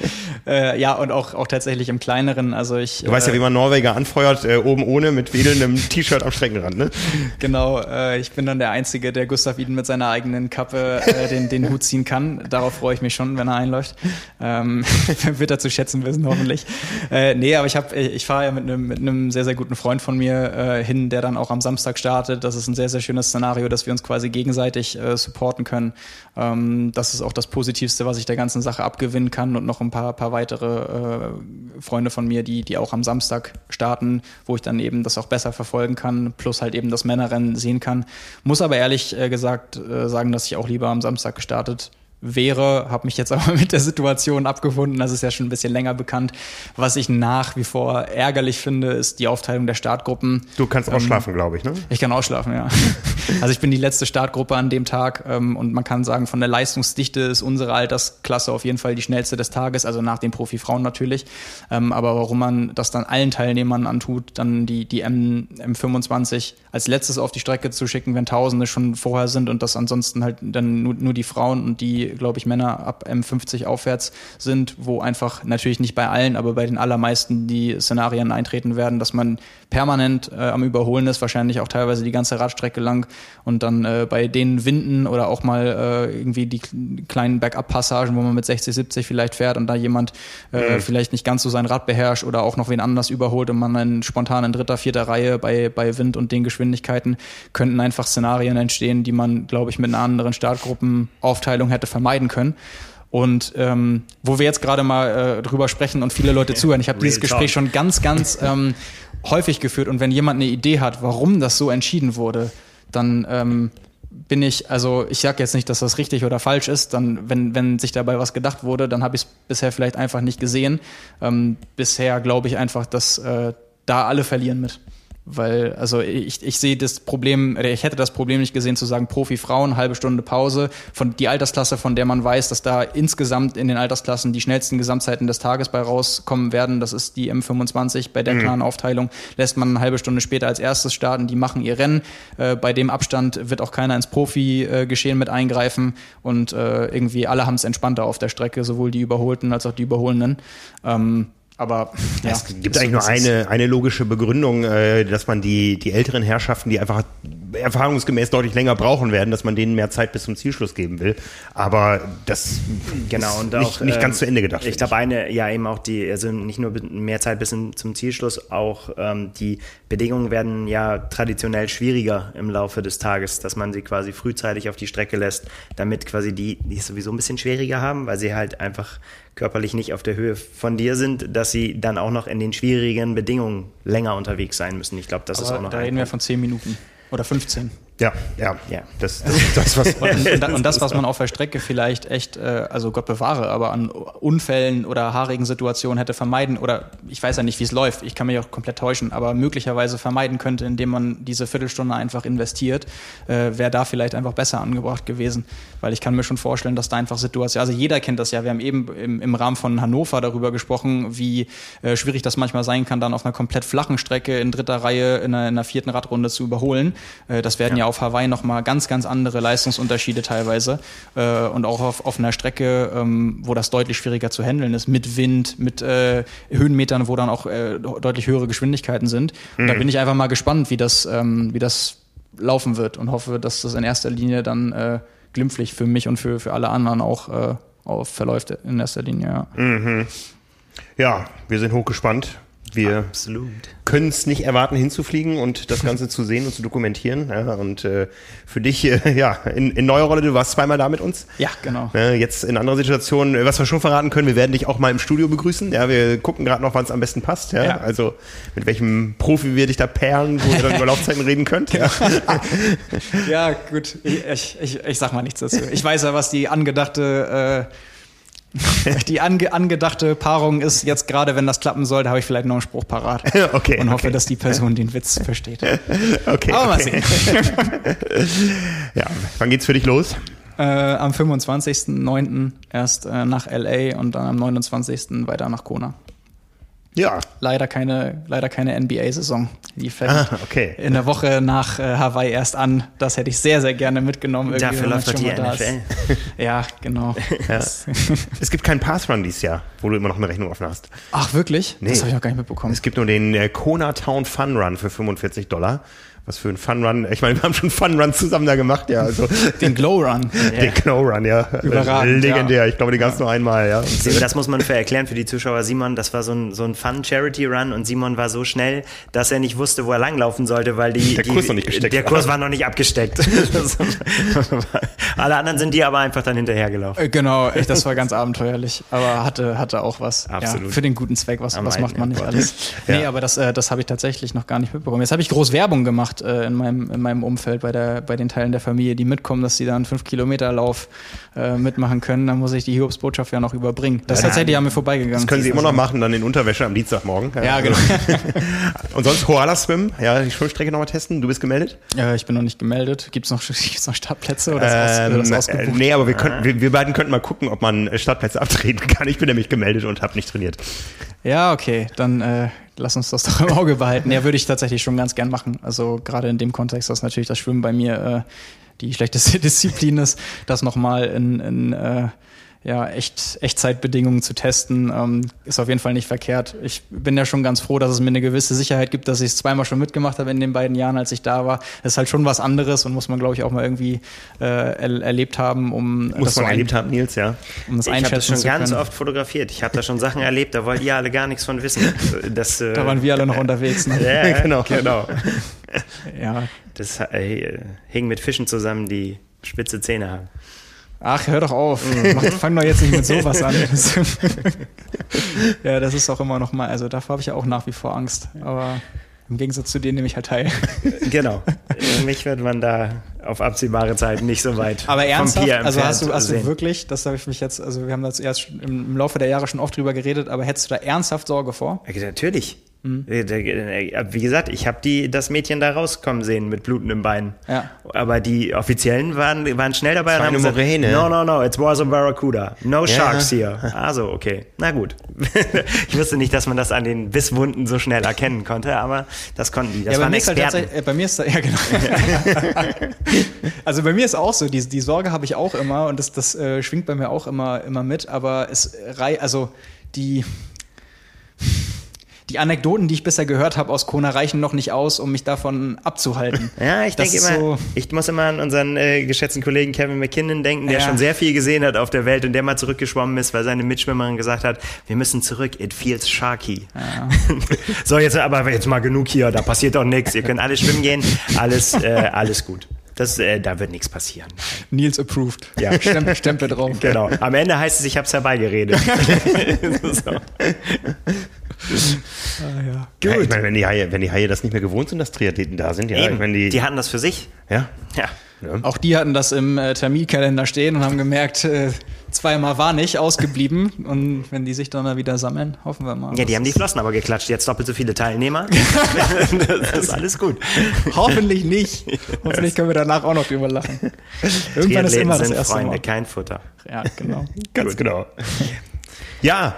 Äh, ja, und auch, auch tatsächlich im kleineren. Also ich, du weißt ja, äh, wie man Norweger anfeuert, äh, oben ohne mit wedelndem T-Shirt am Streckenrand, ne? Genau, äh, ich bin dann der Einzige, der Gustav Iden mit seiner eigenen Kappe äh, den, den Hut ziehen kann. Darauf freue ich mich schon, wenn er einläuft. Ähm, wird er zu schätzen wissen, hoffentlich. Äh, nee, aber ich, ich fahre ja mit einem mit einem sehr, sehr guten Freund von mir äh, hin, der dann auch am Samstag startet. Das ist ein sehr, sehr schönes Szenario, dass wir uns quasi gegenseitig gegenseitig äh, supporten können. Ähm, das ist auch das Positivste, was ich der ganzen Sache abgewinnen kann und noch ein paar, paar weitere äh, Freunde von mir, die, die auch am Samstag starten, wo ich dann eben das auch besser verfolgen kann, plus halt eben das Männerrennen sehen kann. Muss aber ehrlich äh, gesagt äh, sagen, dass ich auch lieber am Samstag gestartet wäre, habe mich jetzt aber mit der Situation abgefunden, das ist ja schon ein bisschen länger bekannt. Was ich nach wie vor ärgerlich finde, ist die Aufteilung der Startgruppen. Du kannst ähm, ausschlafen, glaube ich, ne? Ich kann ausschlafen, ja. also ich bin die letzte Startgruppe an dem Tag ähm, und man kann sagen, von der Leistungsdichte ist unsere Altersklasse auf jeden Fall die schnellste des Tages, also nach den Profifrauen natürlich. Ähm, aber warum man das dann allen Teilnehmern antut, dann die, die M, M25 als letztes auf die Strecke zu schicken, wenn Tausende schon vorher sind und das ansonsten halt dann nur, nur die Frauen und die glaube ich, Männer ab M50 aufwärts sind, wo einfach natürlich nicht bei allen, aber bei den allermeisten die Szenarien eintreten werden, dass man permanent äh, am Überholen ist, wahrscheinlich auch teilweise die ganze Radstrecke lang und dann äh, bei den Winden oder auch mal äh, irgendwie die kleinen Backup-Passagen, wo man mit 60, 70 vielleicht fährt und da jemand äh, mhm. vielleicht nicht ganz so sein Rad beherrscht oder auch noch wen anders überholt und man dann spontan in dritter, vierter Reihe bei, bei Wind und den Geschwindigkeiten könnten einfach Szenarien entstehen, die man, glaube ich, mit einer anderen Startgruppenaufteilung hätte vermeiden können. Und ähm, wo wir jetzt gerade mal äh, drüber sprechen und viele Leute zuhören, ich habe dieses Gespräch schon ganz, ganz ähm, häufig geführt. Und wenn jemand eine Idee hat, warum das so entschieden wurde, dann ähm, bin ich, also ich sage jetzt nicht, dass das richtig oder falsch ist, dann, wenn, wenn sich dabei was gedacht wurde, dann habe ich es bisher vielleicht einfach nicht gesehen. Ähm, bisher glaube ich einfach, dass äh, da alle verlieren mit. Weil, also ich, ich sehe das Problem, oder ich hätte das Problem nicht gesehen zu sagen, Profi-Frauen, halbe Stunde Pause, von die Altersklasse, von der man weiß, dass da insgesamt in den Altersklassen die schnellsten Gesamtzeiten des Tages bei rauskommen werden. Das ist die M25 bei der mhm. klaren Aufteilung. Lässt man eine halbe Stunde später als erstes starten, die machen ihr Rennen. Äh, bei dem Abstand wird auch keiner ins Profi-Geschehen mit eingreifen und äh, irgendwie alle haben es entspannter auf der Strecke, sowohl die Überholten als auch die Überholenden. Ähm, aber ja, es gibt eigentlich nur eine, eine logische Begründung, äh, dass man die, die älteren Herrschaften, die einfach erfahrungsgemäß deutlich länger brauchen werden, dass man denen mehr Zeit bis zum Zielschluss geben will. Aber das genau und nicht, auch, nicht ganz ähm, zu Ende gedacht. Ich glaube eine, ja eben auch die, also nicht nur mehr Zeit bis zum Zielschluss, auch ähm, die Bedingungen werden ja traditionell schwieriger im Laufe des Tages, dass man sie quasi frühzeitig auf die Strecke lässt, damit quasi die, die es sowieso ein bisschen schwieriger haben, weil sie halt einfach körperlich nicht auf der Höhe von dir sind, dass sie dann auch noch in den schwierigen Bedingungen länger unterwegs sein müssen. Ich glaube, das Aber ist auch noch da ein reden wir Punkt. von 10 Minuten oder 15. Ja, ja, Ja. Das, das ist das, was man. Und, und das, was man auf der Strecke vielleicht echt, äh, also Gott bewahre, aber an Unfällen oder haarigen Situationen hätte vermeiden oder ich weiß ja nicht, wie es läuft, ich kann mich auch komplett täuschen, aber möglicherweise vermeiden könnte, indem man diese Viertelstunde einfach investiert, äh, wäre da vielleicht einfach besser angebracht gewesen. Weil ich kann mir schon vorstellen, dass da einfach Situationen, also jeder kennt das ja, wir haben eben im, im Rahmen von Hannover darüber gesprochen, wie äh, schwierig das manchmal sein kann, dann auf einer komplett flachen Strecke in dritter Reihe in einer, in einer vierten Radrunde zu überholen. Äh, das werden ja. Auf Hawaii nochmal ganz, ganz andere Leistungsunterschiede teilweise. Äh, und auch auf, auf einer Strecke, ähm, wo das deutlich schwieriger zu handeln ist, mit Wind, mit äh, Höhenmetern, wo dann auch äh, deutlich höhere Geschwindigkeiten sind. Und da bin ich einfach mal gespannt, wie das, ähm, wie das laufen wird und hoffe, dass das in erster Linie dann äh, glimpflich für mich und für, für alle anderen auch, äh, auch verläuft in erster Linie. Ja. Ja, wir sind hochgespannt. Wir können es nicht erwarten, hinzufliegen und das Ganze zu sehen und zu dokumentieren. Ja, und äh, für dich, äh, ja, in, in neuer Rolle, du warst zweimal da mit uns. ja, genau. Ne, jetzt in anderer Situation, äh, was wir schon verraten können, wir werden dich auch mal im Studio begrüßen. Ja, wir gucken gerade noch, wann es am besten passt. Ja? Ja. Also mit welchem Profi wir dich da perlen, wo ihr dann über Laufzeiten reden könnt. Ja. Ja, gut. Ich, ich, ich, ich sag mal nichts dazu. Ich weiß ja, was die angedachte, äh, die ange, angedachte Paarung ist. Jetzt gerade, wenn das klappen soll, da habe ich vielleicht noch einen Spruch parat. Okay, Und hoffe, okay. dass die Person den Witz versteht. Okay, Aber mal okay. sehen. Ja, wann geht's für dich los? Äh, am 25.09. erst äh, nach LA und dann am 29. weiter nach Kona. Ja, Leider keine, leider keine NBA-Saison. Die fängt Ah, okay. in der Woche nach äh, Hawaii erst an. Das hätte ich sehr, sehr gerne mitgenommen. irgendwie, Dafür läuft doch die da ist. NFL. Ja, genau. Ja. Es gibt keinen Pass-Run dieses Jahr, wo du immer noch eine Rechnung offen hast. Ach, wirklich? Nee. Das habe ich noch gar nicht mitbekommen. Es gibt nur den äh, Kona Town Fun Run für 45 Dollar. Was für ein Fun Run. Ich meine, wir haben schon Fun Run zusammen da gemacht, ja. Also Den Glow Run. den Snow Run, ja. Überragend, Legendär. Ich glaube, den gab es nur einmal, ja. Das muss man für erklären für die Zuschauer. Simon, das war so ein, so ein Fun-Charity-Run und Simon war so schnell, dass er nicht wusste, wo er langlaufen sollte, weil die, Der die, Kurs noch nicht gesteckt der war. Kurs war noch nicht abgesteckt. Alle anderen sind dir aber einfach dann hinterhergelaufen. Äh, Genau, echt, das war ganz abenteuerlich, aber hatte, hatte auch was. Absolut. Ja, für den guten Zweck, was, Am was macht man nicht Gott. alles? Ja. Nee, aber das, äh, das habe ich tatsächlich noch gar nicht mitbekommen. Jetzt habe ich groß Werbung gemacht äh, in, meinem, in meinem Umfeld bei, der, bei den Teilen der Familie, die mitkommen, dass sie da einen 5-Kilometer-Lauf äh, mitmachen können. Dann muss ich die Hiobsbotschaft ja noch überbringen. Das ist tatsächlich an mir vorbeigegangen. Das können sie immer noch machen, dann in Unterwäsche am Dienstagmorgen. Ja, genau. Und sonst Koala Swim, ja, die Schwimmstrecke nochmal testen. Du bist gemeldet? Ja, ich bin noch nicht gemeldet. Gibt es noch, gibt's noch Startplätze oder ist das, Ähm, das äh, ausgebucht? nee, aber wir, könnten, wir, wir beiden könnten mal gucken, ob man äh, Startplätze abtreten kann. Ich bin nämlich gemeldet und habe nicht trainiert. Ja, okay, dann äh, lass uns das doch im Auge behalten. Ja, würde ich tatsächlich schon ganz gern machen. Also gerade in dem Kontext, dass natürlich das Schwimmen bei mir äh, die schlechteste Disziplin ist, das nochmal in, in äh, ja, echt, Echtzeitbedingungen zu testen, ähm, ist auf jeden Fall nicht verkehrt. Ich bin ja schon ganz froh, dass es mir eine gewisse Sicherheit gibt, dass ich es zweimal schon mitgemacht habe in den beiden Jahren, als ich da war. Das ist halt schon was anderes und muss man, glaube ich, auch mal irgendwie äh, er erlebt haben, um Muss das so man ein- erlebt haben, Nils, ja. um das Ich habe das schon ganz oft fotografiert. Ich habe da schon Sachen erlebt, da wollt ihr alle gar nichts von wissen. Das, äh, Da waren wir alle noch unterwegs. Ne? ja, Genau. genau. Ja, Das äh, hing mit Fischen zusammen, die spitze Zähne haben. Ach, hör doch auf. Mach, fang doch jetzt nicht mit sowas an. Ja, das ist auch immer noch mal, also davor habe ich ja auch nach wie vor Angst. Aber im Gegensatz zu dir nehme ich halt teil. Genau. Mich wird man da auf absehbare Zeit nicht so weit Aber vom ernsthaft, Pier also hast du, hast du wirklich, das habe ich mich jetzt, also wir haben das erst schon im, im Laufe der Jahre schon oft drüber geredet, aber hättest du da ernsthaft Sorge vor? Ja, Natürlich. Mhm. Wie gesagt, ich habe die das Mädchen da rauskommen sehen mit blutendem Bein. Ja. Aber die Offiziellen waren, waren schnell dabei war und haben eine gesagt, Moräne. no, no, no, it was a barracuda. No Ja. sharks here. Also, okay. Na gut. ich wusste nicht, dass man das an den Bisswunden so schnell erkennen konnte, aber das konnten die. Das ja, bei waren mir, ist halt Experten. tatsächlich, äh, bei mir ist ja genau. also bei mir ist auch so, die, die Sorge habe ich auch immer und das, das äh, schwingt bei mir auch immer, immer mit, aber es rei also die die Anekdoten, die ich bisher gehört habe aus Kona, reichen noch nicht aus, um mich davon abzuhalten. Ja, ich denke immer, so ich muss immer an unseren äh, geschätzten Kollegen Kevin McKinnon denken, der ja. schon sehr viel gesehen hat auf der Welt und der mal zurückgeschwommen ist, weil seine Mitschwimmerin gesagt hat, wir müssen zurück, it feels sharky. Ja. so, jetzt aber jetzt mal genug hier, da passiert doch nichts, ihr könnt alle schwimmen gehen, alles, äh, alles gut. Das, äh, da wird nichts passieren. Nils approved. Ja. Stempel, Stempel drauf. Genau. Am Ende heißt es, ich habe es herbeigeredet. so. ah, ja. Gut. Ja, ich meine, wenn die, Haie, wenn die Haie das nicht mehr gewohnt sind, dass Triathleten da sind, ja. Eben. Ich meine, die, die hatten das für sich. Ja. Ja. Ja. Auch die hatten das im äh, Terminkalender stehen und haben gemerkt, äh, zweimal war nicht, ausgeblieben. Und wenn die sich dann mal wieder sammeln, hoffen wir mal. Ja, die haben die Flossen aber geklatscht. Jetzt doppelt so viele Teilnehmer. das ist alles gut. Hoffentlich nicht. Hoffentlich können wir danach auch noch drüber lachen. Irgendwann ist immer das erste Freunde, Mal. kein Futter. Ja, genau. Ganz genau. Ja,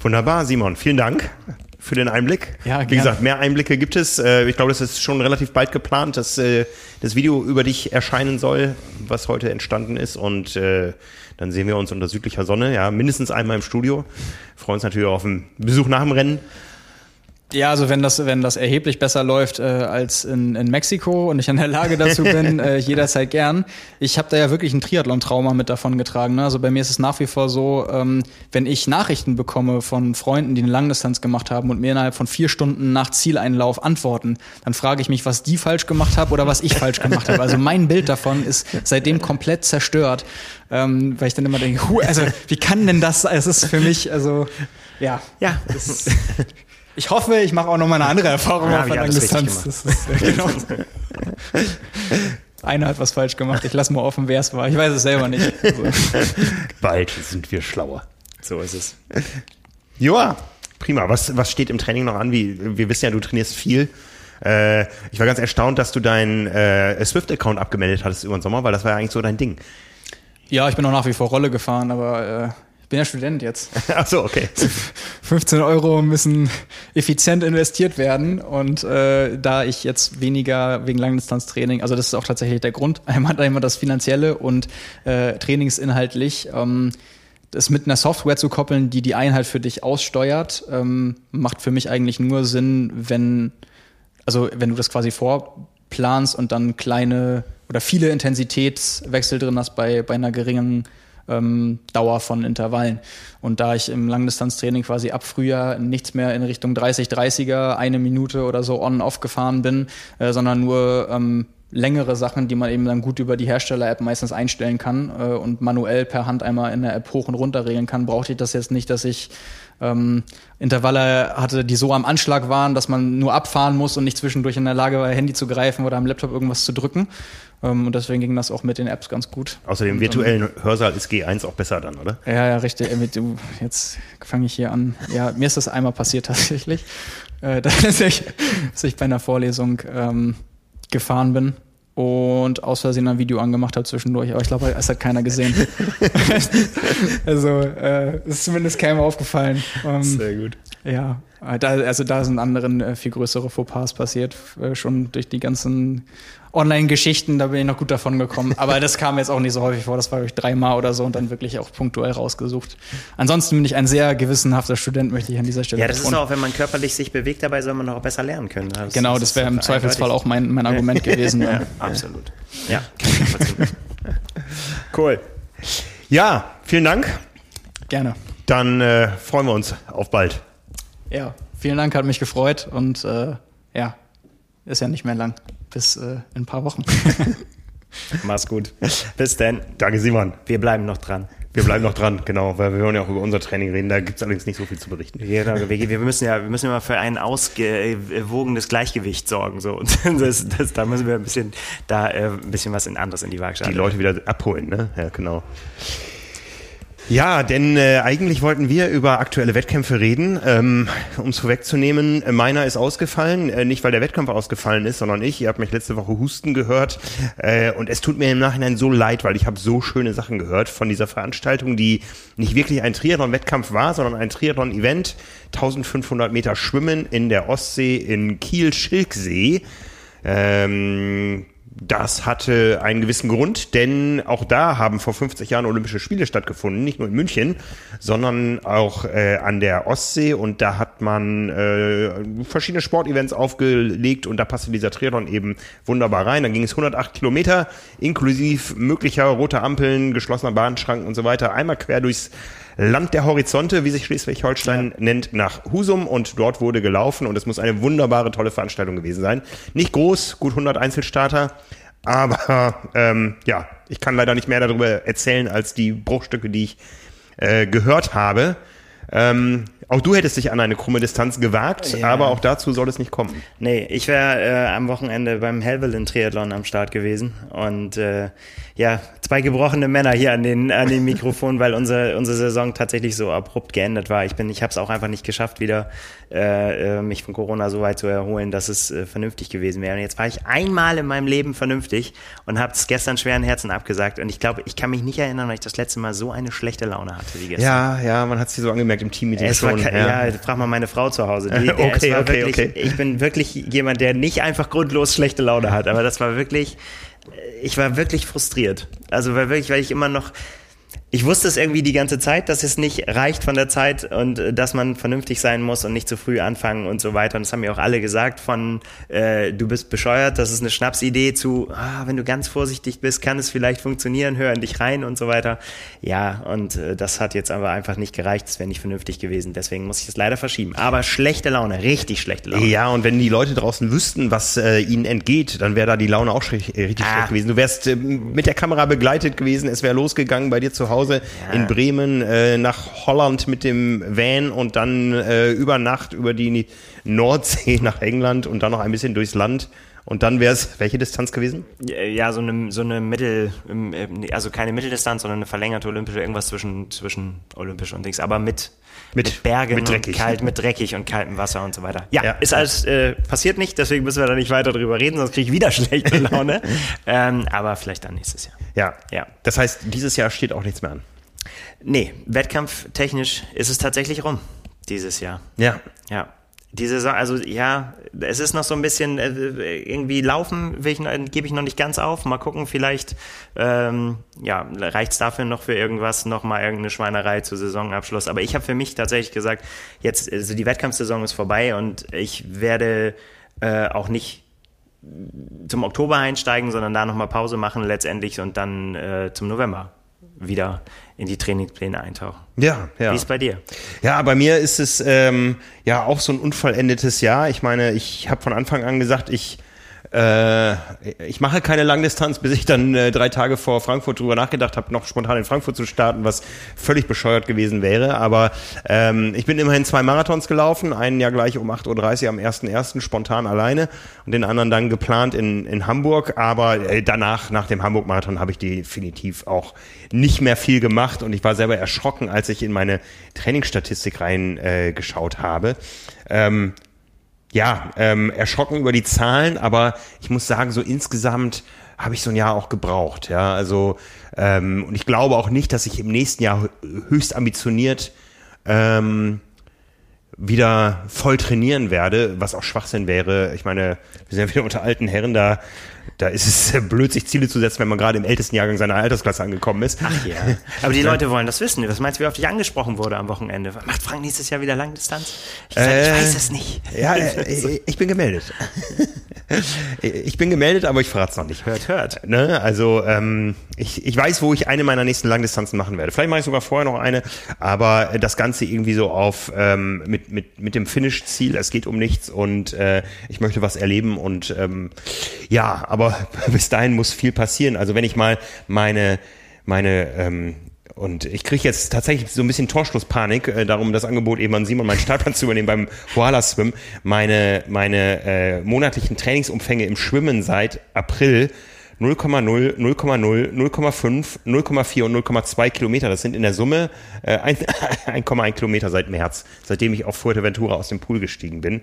wunderbar, Simon. Vielen Dank für den Einblick. Ja, gerne. Wie gesagt, mehr Einblicke gibt es. Äh, ich glaube, das ist schon relativ bald geplant, dass äh, das Video über dich erscheinen soll, was heute entstanden ist. Und äh, dann sehen wir uns unter südlicher Sonne, ja, mindestens einmal im Studio. Freuen uns natürlich auch auf einen Besuch nach dem Rennen. Ja, also wenn das, wenn das erheblich besser läuft äh, als in, in Mexiko und ich in der Lage dazu bin, äh, jederzeit gern. Ich habe da ja wirklich ein Triathlon-Trauma mit davon getragen. Ne? Also bei mir ist es nach wie vor so, ähm, wenn ich Nachrichten bekomme von Freunden, die eine Langdistanz gemacht haben und mir innerhalb von vier Stunden nach Zieleinlauf antworten, dann frage ich mich, was die falsch gemacht haben oder was ich falsch gemacht habe. Also mein Bild davon ist seitdem komplett zerstört, ähm, weil ich dann immer denke, hu, also wie kann denn das? Es ist für mich, also ja, ja. Das, ich hoffe, ich mache auch noch mal eine andere Erfahrung ja, auf einer Distanz. Das ist, äh, genau. Einer hat was falsch gemacht. Ich lasse mal offen, wer es war. Ich weiß es selber nicht. Also. Bald sind wir schlauer. So ist es. Joa, prima. Was, was steht im Training noch an? Wie, wir wissen ja, du trainierst viel. Äh, ich war ganz erstaunt, dass du deinen äh, Swift-Account abgemeldet hattest über den Sommer, weil das war ja eigentlich so dein Ding. Ja, ich bin auch nach wie vor Rolle gefahren, aber äh, bin ja Student jetzt. Ach so, okay. 15 Euro müssen effizient investiert werden und äh, da ich jetzt weniger wegen Langdistanztraining, also das ist auch tatsächlich der Grund, einmal, einmal das Finanzielle und äh, trainingsinhaltlich, ähm, das mit einer Software zu koppeln, die die Einheit für dich aussteuert, ähm, macht für mich eigentlich nur Sinn, wenn, also wenn du das quasi vorplanst und dann kleine oder viele Intensitätswechsel drin hast bei, bei einer geringen ähm, Dauer von Intervallen. Und da ich im Langdistanztraining quasi ab Frühjahr nichts mehr in Richtung 30-30er, eine Minute oder so on-off gefahren bin, äh, sondern nur ähm, längere Sachen, die man eben dann gut über die Hersteller-App meistens einstellen kann äh, und manuell per Hand einmal in der App hoch und runter regeln kann, brauchte ich das jetzt nicht, dass ich ähm, Intervalle hatte, die so am Anschlag waren, dass man nur abfahren muss und nicht zwischendurch in der Lage war, Handy zu greifen oder am Laptop irgendwas zu drücken. Ähm, und deswegen ging das auch mit den Apps ganz gut. Außer dem virtuellen Hörsaal ist G1 auch besser dann, oder? Ja, ja, richtig. Jetzt fange ich hier an. Ja, mir ist das einmal passiert tatsächlich, äh, dass, ich, dass ich bei einer Vorlesung ähm, gefahren bin und aus Versehen ein Video angemacht habe zwischendurch, aber ich glaube, es hat keiner gesehen. also äh, ist zumindest keinem aufgefallen. Ähm, Sehr gut. Ja, da, also da sind anderen äh, viel größere Fauxpas passiert, äh, schon durch die ganzen Online-Geschichten, da bin ich noch gut davon gekommen. Aber das kam jetzt auch nicht so häufig vor, das war ich dreimal oder so und dann wirklich auch punktuell rausgesucht. Ansonsten bin ich ein sehr gewissenhafter Student, möchte ich an dieser Stelle Ja, das ist auch, wenn man körperlich sich bewegt, dabei soll man auch besser lernen können. Das genau, das wäre im Zweifelsfall auch mein, mein Argument gewesen. ja, absolut. Ja, kann Cool. Ja, vielen Dank. Gerne. Dann äh, freuen wir uns auf bald. Ja, vielen Dank, hat mich gefreut und äh, ja, ist ja nicht mehr lang. Bis äh, in ein paar Wochen. Mach's gut. Bis dann. Danke, Simon. Wir bleiben noch dran. Wir bleiben noch dran, genau, weil wir wollen ja auch über unser Training reden. Da gibt es allerdings nicht so viel zu berichten. Genau, wir, wir, müssen ja, wir müssen immer für ein ausgewogenes Gleichgewicht sorgen. So. Und das, das, da müssen wir ein bisschen, da äh, ein bisschen was in anderes in die Waagschale. Die Leute wieder abholen, ne? Ja, genau. Ja, denn äh, eigentlich wollten wir über aktuelle Wettkämpfe reden. Ähm, um es vorwegzunehmen, äh, meiner ist ausgefallen. Äh, nicht, weil der Wettkampf ausgefallen ist, sondern ich. Ihr habt mich letzte Woche husten gehört. Äh, und es tut mir im Nachhinein so leid, weil ich habe so schöne Sachen gehört von dieser Veranstaltung, die nicht wirklich ein Triathlon-Wettkampf war, sondern ein Triathlon-Event. 1500 Meter Schwimmen in der Ostsee in Kiel-Schilksee. Ähm, das hatte einen gewissen Grund, denn auch da haben vor 50 Jahren Olympische Spiele stattgefunden, nicht nur in München, sondern auch äh, an der Ostsee und da hat man äh, verschiedene Sportevents aufgelegt und da passte dieser Triathlon eben wunderbar rein. Dann ging es 108 Kilometer, inklusive möglicher roter Ampeln, geschlossener Bahnschranken und so weiter, einmal quer durchs Land der Horizonte, wie sich Schleswig-Holstein ja. nennt, nach Husum und dort wurde gelaufen und es muss eine wunderbare, tolle Veranstaltung gewesen sein. Nicht groß, gut 100 Einzelstarter, aber ähm, ja, ich kann leider nicht mehr darüber erzählen als die Bruchstücke, die ich äh, gehört habe. Ähm, auch du hättest dich an eine krumme Distanz gewagt, ja. aber auch dazu soll es nicht kommen. Nee, ich wäre äh, am Wochenende beim Helvellyn Triathlon am Start gewesen und äh, ja, zwei gebrochene Männer hier an den an den Mikrofonen, weil unsere unsere Saison tatsächlich so abrupt geendet war. Ich bin ich habe es auch einfach nicht geschafft, wieder äh, äh, mich von Corona so weit zu erholen, dass es äh, vernünftig gewesen wäre. Und jetzt war ich einmal in meinem Leben vernünftig und habe es gestern schweren Herzen abgesagt und ich glaube, ich kann mich nicht erinnern, weil ich das letzte Mal so eine schlechte Laune hatte wie gestern. Ja, ja, man hat es hier so angemerkt im Team mit dem schon ja. ja, frag mal meine Frau zu Hause. Die, okay, okay, wirklich, okay. Ich bin wirklich jemand, der nicht einfach grundlos schlechte Laune hat, aber das war wirklich, ich war wirklich frustriert. Also weil wirklich, weil ich immer noch, ich wusste es irgendwie die ganze Zeit, dass es nicht reicht von der Zeit und äh, dass man vernünftig sein muss und nicht zu früh anfangen und so weiter. Und das haben mir auch alle gesagt von, äh, du bist bescheuert, das ist eine Schnapsidee zu, ah, wenn du ganz vorsichtig bist, kann es vielleicht funktionieren, hör in dich rein und so weiter. Ja, und äh, das hat jetzt aber einfach nicht gereicht, das wäre nicht vernünftig gewesen. Deswegen muss ich es leider verschieben. Aber schlechte Laune, richtig schlechte Laune. Ja, und wenn die Leute draußen wüssten, was äh, ihnen entgeht, dann wäre da die Laune auch äh, richtig ah. schlecht gewesen. Du wärst äh, mit der Kamera begleitet gewesen, es wäre losgegangen bei dir zu Hause Hause ja. in Bremen äh, nach Holland mit dem Van und dann äh, über Nacht über die Nordsee nach England und dann noch ein bisschen durchs Land. Und dann wäre es welche Distanz gewesen? Ja, so eine, so eine Mittel, ähm, also keine Mitteldistanz, sondern eine verlängerte olympische, irgendwas zwischen, zwischen olympisch und Dings, aber mit, mit, mit Bergen mit dreckig. und kalt, mit dreckig und kaltem Wasser und so weiter. Ja, ja. ist alles äh, passiert nicht, deswegen müssen wir da nicht weiter drüber reden, sonst kriege ich wieder schlechte Laune. ähm, aber vielleicht dann nächstes Jahr. Ja. ja. Das heißt, dieses Jahr steht auch nichts mehr an. Nee, wettkampftechnisch ist es tatsächlich rum dieses Jahr. Ja. Ja. Die Saison, also ja, es ist noch so ein bisschen äh, irgendwie laufen, will ich, gebe ich noch nicht ganz auf. Mal gucken, vielleicht ähm, ja, reicht es dafür noch für irgendwas, noch mal irgendeine Schweinerei zu Saisonabschluss. Aber ich habe für mich tatsächlich gesagt, jetzt, also die Wettkampfsaison ist vorbei und ich werde äh, auch nicht zum Oktober einsteigen, sondern da nochmal Pause machen letztendlich und dann äh, zum November wieder in die Trainingspläne eintauchen. Ja, ja. Wie ist bei dir? Ja, bei mir ist es ähm, ja auch so ein unvollendetes Jahr. Ich meine, ich habe von Anfang an gesagt, ich äh, ich mache keine Langdistanz, bis ich dann äh, drei Tage vor Frankfurt drüber nachgedacht habe, noch spontan in Frankfurt zu starten, was völlig bescheuert gewesen wäre. Aber ähm, ich bin immerhin zwei Marathons gelaufen, einen ja gleich um 8.30 Uhr am 1.1. spontan alleine und den anderen dann geplant in, in Hamburg. Aber äh, danach, nach dem Hamburg-Marathon, habe ich definitiv auch nicht mehr viel gemacht und ich war selber erschrocken, als ich in meine Trainingsstatistik reingeschaut äh, habe. Ähm, ja, ähm, erschrocken über die Zahlen, aber ich muss sagen, so insgesamt habe ich so ein Jahr auch gebraucht. Ja, also ähm, und ich glaube auch nicht, dass ich im nächsten Jahr höchst ambitioniert ähm, wieder voll trainieren werde, was auch Schwachsinn wäre. Ich meine, wir sind ja wieder unter alten Herren, da da ist es blöd, sich Ziele zu setzen, wenn man gerade im ältesten Jahrgang seiner Altersklasse angekommen ist. Ach ja. Aber die Leute wollen das wissen. Was meinst du, wie oft ich angesprochen wurde am Wochenende? Macht Frank nächstes Jahr wieder Langdistanz? Ich, sag, äh, ich weiß es nicht. Ja, äh, ich bin gemeldet. Ich bin gemeldet, aber ich verrate es noch nicht. Hört, hört. Ne? Also ähm, ich, ich weiß, wo ich eine meiner nächsten Langdistanzen machen werde. Vielleicht mache ich sogar vorher noch eine, aber das Ganze irgendwie so auf ähm, mit, mit, mit dem Finish-Ziel, es geht um nichts und äh, ich möchte was erleben und ähm, ja, aber bis dahin muss viel passieren. Also wenn ich mal meine, meine ähm, und ich kriege jetzt tatsächlich so ein bisschen Torschlusspanik, äh, darum das Angebot eben an Simon meinen Startplatz zu übernehmen beim Koala Swim. Meine, meine äh, monatlichen Trainingsumfänge im Schwimmen seit April 0,0, 0,0, 0,5, 0,4 und 0,2 Kilometer. Das sind in der Summe äh, 1,1 Kilometer seit März, seitdem ich auf Fuerteventura aus dem Pool gestiegen bin.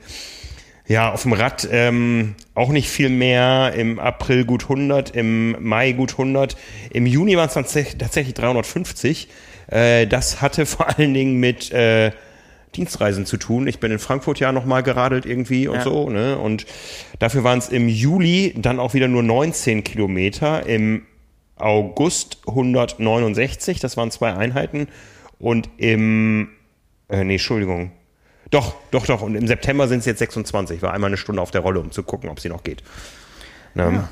Ja, auf dem Rad ähm, auch nicht viel mehr. Im April gut 100, im Mai gut 100. Im Juni waren es tatsächlich 350. Äh, das hatte vor allen Dingen mit äh, Dienstreisen zu tun. Ich bin in Frankfurt ja noch mal geradelt irgendwie und Ja. so. Ne? Und dafür waren es im Juli dann auch wieder nur 19 Kilometer. Im August 169, das waren zwei Einheiten. Und im, äh, nee, Entschuldigung. Doch, doch, doch. Und im September sind es jetzt 26. War einmal eine Stunde auf der Rolle, um zu gucken, ob sie noch geht. Ne?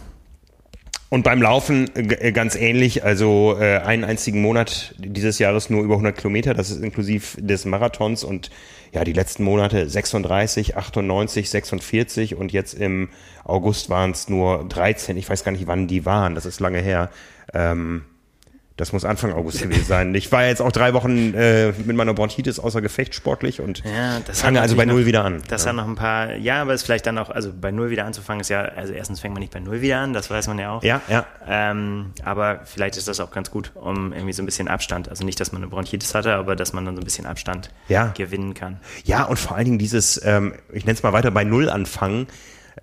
Und beim Laufen äh, äh, ganz ähnlich, also äh, einen einzigen Monat dieses Jahres nur über 100 Kilometer, das ist inklusiv des Marathons und ja, die letzten Monate 36, 98, 46 und jetzt im August waren es nur 13. Ich weiß gar nicht, wann die waren, das ist lange her. Ähm, das muss Anfang August gewesen sein. Ich war jetzt auch drei Wochen äh, mit meiner Bronchitis außer Gefecht sportlich und Ja, das fange also bei Null noch- wieder an. Das hat noch ein paar, ja, aber es ist vielleicht dann auch, also bei Null wieder anzufangen ist ja, also erstens fängt man nicht bei Null wieder an, das weiß man ja auch. Ja, ja. Ähm, aber vielleicht ist das auch ganz gut, um irgendwie so ein bisschen Abstand, also nicht, dass man eine Bronchitis hatte, aber dass man dann so ein bisschen Abstand Ja. gewinnen kann. Ja, und vor allen Dingen dieses, ähm, ich nenne es mal weiter bei Null anfangen,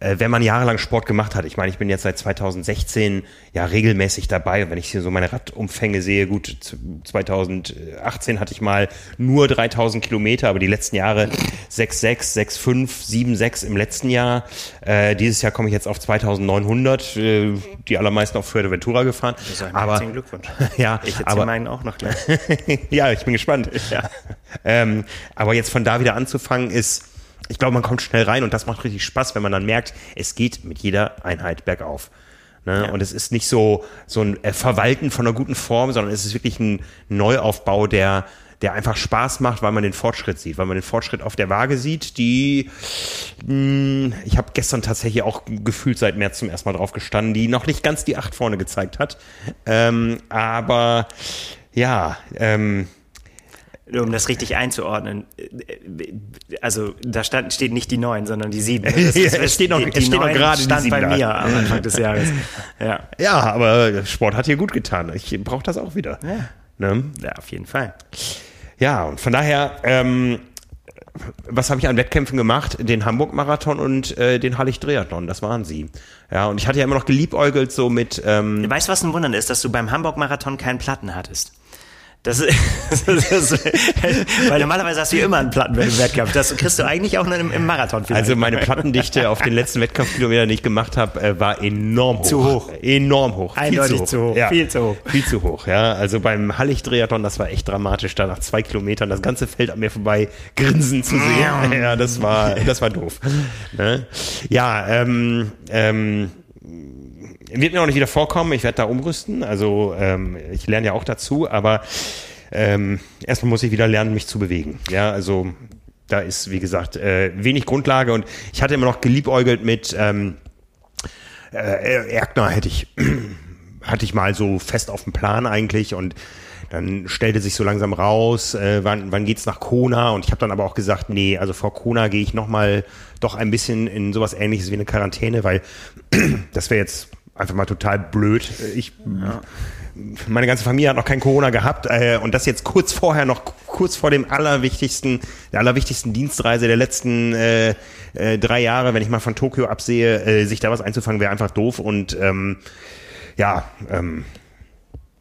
äh, wenn man jahrelang Sport gemacht hat. Ich meine, ich bin jetzt seit 2016 ja regelmäßig dabei. Und wenn ich hier so meine Radumfänge sehe, gut, z- 2018 hatte ich mal nur 3000 Kilometer, aber die letzten Jahre 6,6, 6,5, 7,6 im letzten Jahr. Äh, dieses Jahr komme ich jetzt auf 2900, äh, die allermeisten auf Fuerteventura gefahren. Das ist aber herzlichen Glückwunsch. ja, Ich aber meinen auch noch gleich. ja, ich bin gespannt. Ja. Ähm, aber jetzt von da wieder anzufangen ist, ich glaube, man kommt schnell rein und das macht richtig Spaß, wenn man dann merkt, es geht mit jeder Einheit bergauf. Ne? Ja. Und es ist nicht so, so ein äh, Verwalten von einer guten Form, sondern es ist wirklich ein Neuaufbau, der, der einfach Spaß macht, weil man den Fortschritt sieht, weil man den Fortschritt auf der Waage sieht, die, mh, ich habe gestern tatsächlich auch gefühlt seit März zum ersten Mal drauf gestanden, die noch nicht ganz die Acht vorne gezeigt hat. Ähm, aber ja, ähm, Um das richtig einzuordnen, äh, also da stand, steht nicht die 9, sondern die 7. Das es steht noch- die, es steht noch 9 gerade die stand 7 bei da. mir am Anfang des Jahres. Ja. Ja, aber Sport hat hier gut getan. Ich brauche das auch wieder. Ja. Ne? ja, auf jeden Fall. Ja, und von daher, ähm, was habe ich an Wettkämpfen gemacht? Den Hamburg-Marathon und äh, den Hallig-Triathlon, das waren sie. Ja, und ich hatte ja immer noch geliebäugelt so mit, ähm, Weißt du, was ein Wunder ist, dass du beim Hamburg-Marathon keinen Platten hattest? Das ist, das ist, weil normalerweise hast du immer einen Platten im Wettkampf. Das kriegst du eigentlich auch nur im, im Marathon vielleicht. also meine Plattendichte auf den letzten Wettkampfkilometern, die ich gemacht habe, äh, war enorm hoch. Zu hoch. Enorm hoch. Eindeutig zu hoch. Ja. Viel zu hoch. Viel zu hoch, ja. Also beim Hallig-Triathlon, das war echt dramatisch, da nach zwei Kilometern das ganze Feld an mir vorbei grinsen zu sehen. Ja, das war, das war doof. Ne? Ja, ähm, ähm, wird mir auch nicht wieder vorkommen. Ich werde da umrüsten. Also ähm, ich lerne ja auch dazu, aber ähm, erstmal muss ich wieder lernen, mich zu bewegen. Ja, also da ist, wie gesagt, äh, wenig Grundlage und ich hatte immer noch geliebäugelt mit ähm, äh, Erkner hätte ich hatte ich mal so fest auf dem Plan eigentlich und dann stellte sich so langsam raus, äh, wann, wann geht's nach Kona und ich habe dann aber auch gesagt, nee, also vor Kona gehe ich noch mal doch ein bisschen in sowas ähnliches wie eine Quarantäne, weil das wäre jetzt einfach mal total blöd. Ich meine ganze Familie hat noch kein Corona gehabt äh, und das jetzt kurz vorher noch kurz vor dem allerwichtigsten der allerwichtigsten Dienstreise der letzten äh, äh, drei Jahre, wenn ich mal von Tokio absehe, äh, sich da was einzufangen, wäre einfach doof und ähm, ja, ähm,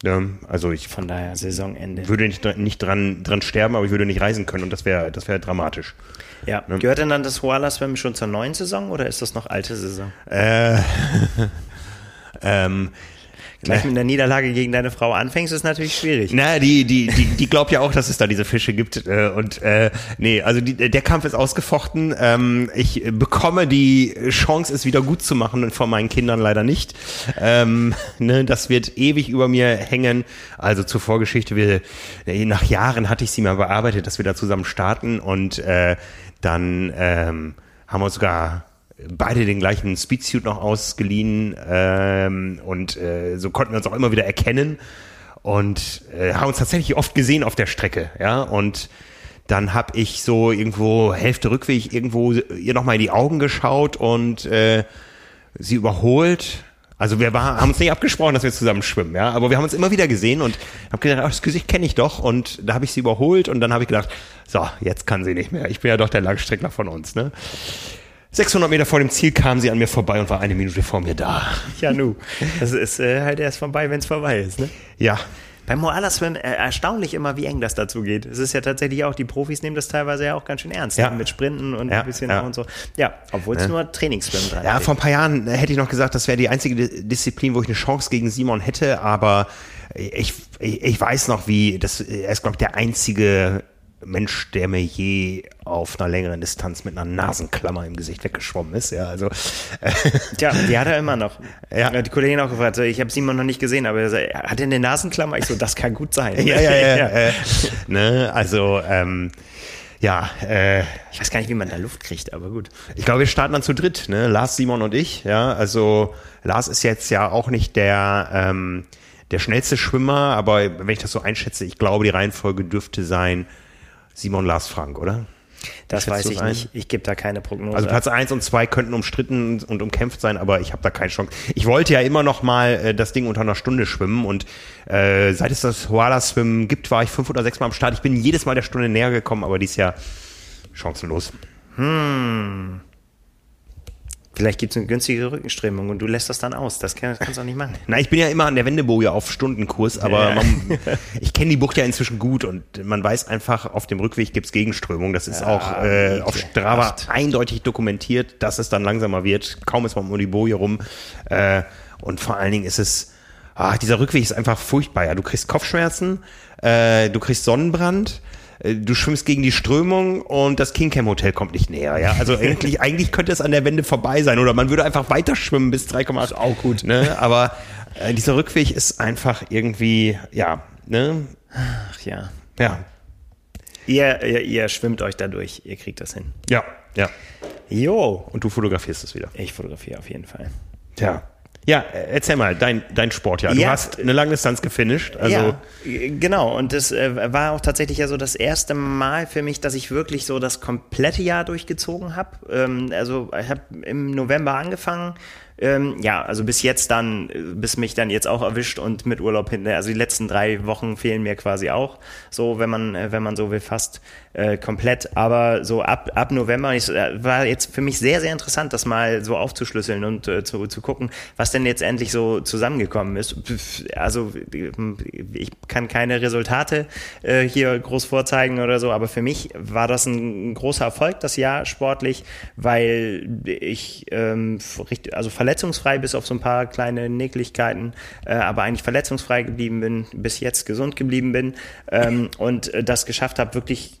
ne, also ich Von daher Saisonende. würde nicht, nicht dran, dran sterben, aber ich würde nicht reisen können und das wäre das wäre dramatisch. Ja. Gehört denn dann das Koala Swim schon zur neuen Saison oder ist das noch alte Saison? Äh, ähm, Gleich mit einer Niederlage gegen deine Frau anfängst, ist natürlich schwierig. Na, die, die, die, die glaubt ja auch, dass es da diese Fische gibt. Äh, und äh, nee, also die, der Kampf ist ausgefochten. Ähm, ich bekomme die Chance, es wieder gut zu machen und von meinen Kindern leider nicht. Ähm, ne, das wird ewig über mir hängen. Also zur Vorgeschichte, wir, äh, nach Jahren hatte ich sie mal bearbeitet, dass wir da zusammen starten und äh, dann ähm, haben wir uns sogar beide den gleichen Speedsuit noch ausgeliehen ähm, und äh, so konnten wir uns auch immer wieder erkennen und äh, haben uns tatsächlich oft gesehen auf der Strecke, ja und dann habe ich so irgendwo Hälfte Rückweg irgendwo ihr noch mal in die Augen geschaut und äh, sie überholt. Also wir war, haben uns nicht abgesprochen, dass wir zusammen schwimmen, ja, aber wir haben uns immer wieder gesehen und habe gedacht, ach, das Gesicht kenne ich doch und da habe ich sie überholt und dann habe ich gedacht, so, jetzt kann sie nicht mehr. Ich bin ja doch der Langstreckler von uns, ne? 600 Meter vor dem Ziel kam sie an mir vorbei und war eine Minute vor mir da. Ja, nu. Das ist äh, halt erst vorbei, wenn es vorbei ist, ne? Ja, Beim Moala Swim äh, erstaunlich immer, wie eng das dazu geht. Es ist ja tatsächlich auch, die Profis nehmen das teilweise ja auch ganz schön ernst. Ja. Ne? Mit Sprinten und Ja, ein bisschen ja. und so. Ja, obwohl es nur Trainingsschwimmen dran Ja, steht. vor ein paar Jahren äh, hätte ich noch gesagt, das wäre die einzige Di- Disziplin, wo ich eine Chance gegen Simon hätte, aber ich, ich, ich weiß noch, wie, das, er ist, glaube ich, der einzige Mensch, der mir je auf einer längeren Distanz mit einer Nasenklammer im Gesicht weggeschwommen ist. Ja, also äh, Tja, die hat er immer noch. Ja. Die Kollegin auch gefragt, ich habe Simon noch nicht gesehen, aber er sagt, hat er eine Nasenklammer? Ich so, das kann gut sein. ja, ja, ja. Äh, ne, also ähm, ja, äh, Ich weiß gar nicht, wie man da Luft kriegt, aber gut. Ich glaube, wir starten dann zu dritt, ne? Lars, Simon und ich. Ja, also Lars ist jetzt ja auch nicht der ähm, der schnellste Schwimmer, aber wenn ich das so einschätze, ich glaube, die Reihenfolge dürfte sein Simon, Lars, Frank, oder? Das Schätzt weiß ich ein? nicht. Ich gebe da keine Prognose. Also Platz eins und zwei könnten umstritten und umkämpft sein, aber ich habe da keine Chance. Ich wollte ja immer noch mal äh, das Ding unter einer Stunde schwimmen und äh, seit es das Hoala-Swimmen gibt, war ich fünf oder sechs Mal am Start. Ich bin jedes Mal der Stunde näher gekommen, aber dies Jahr chancenlos. Vielleicht gibt es eine günstige Rückenströmung und du lässt das dann aus. Das, kann, das kannst du auch nicht machen. Na, ich bin ja immer an der Wendeboje auf Stundenkurs, aber Ja. man, ich kenne die Bucht ja inzwischen gut und man weiß einfach, auf dem Rückweg gibt's Gegenströmung. Das ist auch äh, auf Strava eindeutig dokumentiert, dass es dann langsamer wird. Kaum ist man um die Boje rum. Äh, und vor allen Dingen ist es, ah, dieser Rückweg ist einfach furchtbar. Ja, du kriegst Kopfschmerzen, äh, du kriegst Sonnenbrand. Äh, Du schwimmst gegen die Strömung und das King Cam Hotel kommt nicht näher, ja. Also eigentlich, eigentlich könnte es an der Wende vorbei sein oder man würde einfach weiter schwimmen bis 3,8. Auch gut. Ne? Aber äh, dieser Rückweg ist einfach irgendwie, ja, ne? Ach ja. Ja. Ihr, ihr, ihr schwimmt euch da durch. Ihr kriegt das hin. Ja, ja. Jo. Und du fotografierst es wieder. Ich fotografiere auf jeden Fall. Ja. Ja, äh, erzähl mal, dein, dein Sport, ja. Du Ja. hast eine Langdistanz gefinisht. Also, ja, genau. Und das äh, war auch tatsächlich ja so das erste Mal für mich, dass ich wirklich so das komplette Jahr durchgezogen habe. Ähm, also ich habe im November angefangen. Ähm, ja, also bis jetzt dann, bis mich dann jetzt auch erwischt und mit Urlaub hinter. Also die letzten drei Wochen fehlen mir quasi auch. So, wenn man, äh, wenn man so will, fast äh, komplett. Aber so ab, ab November ich, äh, war jetzt für mich sehr, sehr interessant, das mal so aufzuschlüsseln und äh, zu, zu gucken, was denn jetzt endlich so zusammengekommen ist. Also ich kann keine Resultate äh, hier groß vorzeigen oder so, aber für mich war das ein, großer Erfolg, das Jahr sportlich, weil ich ähm, also verletzungsfrei bis auf so ein paar kleine Nicklichkeiten, äh, aber eigentlich verletzungsfrei geblieben bin, bis jetzt gesund geblieben bin ähm, und äh, das geschafft habe, wirklich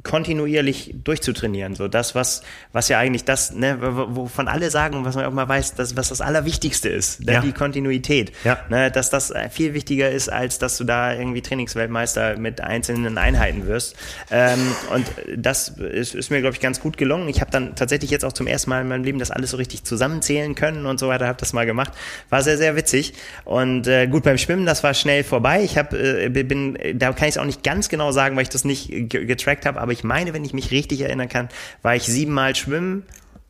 kontinuierlich durchzutrainieren. So das, was, was ja eigentlich das, ne, wovon alle sagen, was man auch mal weiß, dass, was das Allerwichtigste ist, ne, Ja. die Kontinuität. Ja. Ne, dass das viel wichtiger ist, als dass du da irgendwie Trainingsweltmeister mit einzelnen Einheiten wirst. Ähm, und das ist, ist mir, glaube ich, ganz gut gelungen. Ich habe dann tatsächlich jetzt auch zum ersten Mal in meinem Leben das alles so richtig zusammenzählen können und so weiter, habe das mal gemacht. War sehr, sehr witzig. Und äh, gut, beim Schwimmen, das war schnell vorbei. Ich habe, äh, bin, da kann ich es auch nicht ganz genau sagen, weil ich das nicht ge- getrackt habe, aber ich meine, wenn ich mich richtig erinnern kann, war ich siebenmal schwimmen,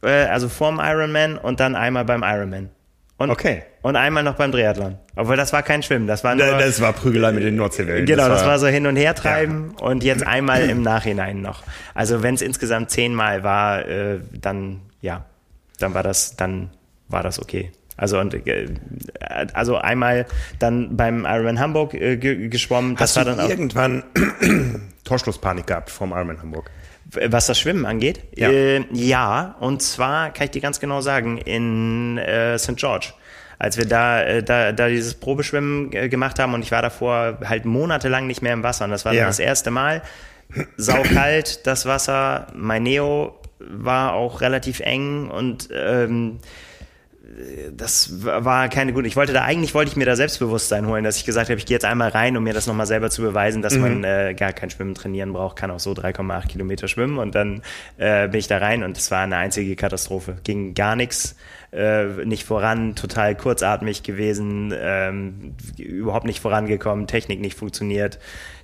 äh, also vorm Ironman und dann einmal beim Ironman. Und, Okay. Und einmal noch beim Triathlon. Obwohl das war kein Schwimmen, das war nur, das war Prügelei mit den Nordseewellen. genau, das war, so hin und her treiben und jetzt einmal im Nachhinein noch. Also wenn es insgesamt zehnmal war, äh, dann ja, dann war das, dann war das okay. Also und äh, also einmal dann beim Ironman Hamburg äh, ge geschwommen. Das Hast war du dann auch irgendwann Torschlusspanik gehabt vom Ironman Hamburg? Was das Schwimmen angeht? Ja. Äh, ja, und zwar kann ich dir ganz genau sagen, in äh, St. George. Als wir da, äh, da, da dieses Probeschwimmen äh, gemacht haben und ich war davor halt monatelang nicht mehr im Wasser und das war Ja. das erste Mal. Saukalt, das Wasser. Mein Neo war auch relativ eng und ähm, das war keine gute. Ich wollte da eigentlich wollte ich mir da Selbstbewusstsein holen, dass ich gesagt habe, ich gehe jetzt einmal rein, um mir das nochmal selber zu beweisen, dass man äh, gar kein Schwimmen trainieren braucht, kann auch so 3,8 Kilometer schwimmen und dann äh, bin ich da rein und es war eine einzige Katastrophe. Ging gar nichts, äh, nicht voran, total kurzatmig gewesen, ähm, überhaupt nicht vorangekommen, Technik nicht funktioniert.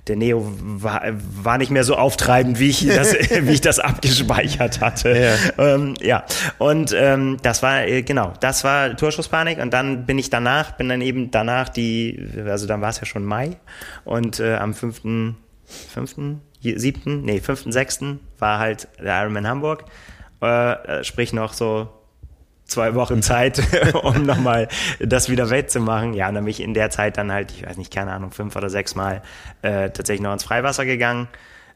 Der Neo war, war nicht mehr so auftreibend, wie ich das, wie ich das abgespeichert hatte. Ja, ähm, ja. und ähm, das war äh, genau, das war Torschusspanik und dann bin ich danach, bin dann eben danach die, also dann war es ja schon Mai und äh, am 5., 5., 7., nee, 5., 6. war halt der Ironman Hamburg, äh, äh, sprich noch so zwei Wochen Zeit, um nochmal das wieder wettzumachen. Ja, und dann bin ich in der Zeit dann halt, ich weiß nicht, keine Ahnung, fünf oder sechs Mal äh, tatsächlich noch ins Freiwasser gegangen.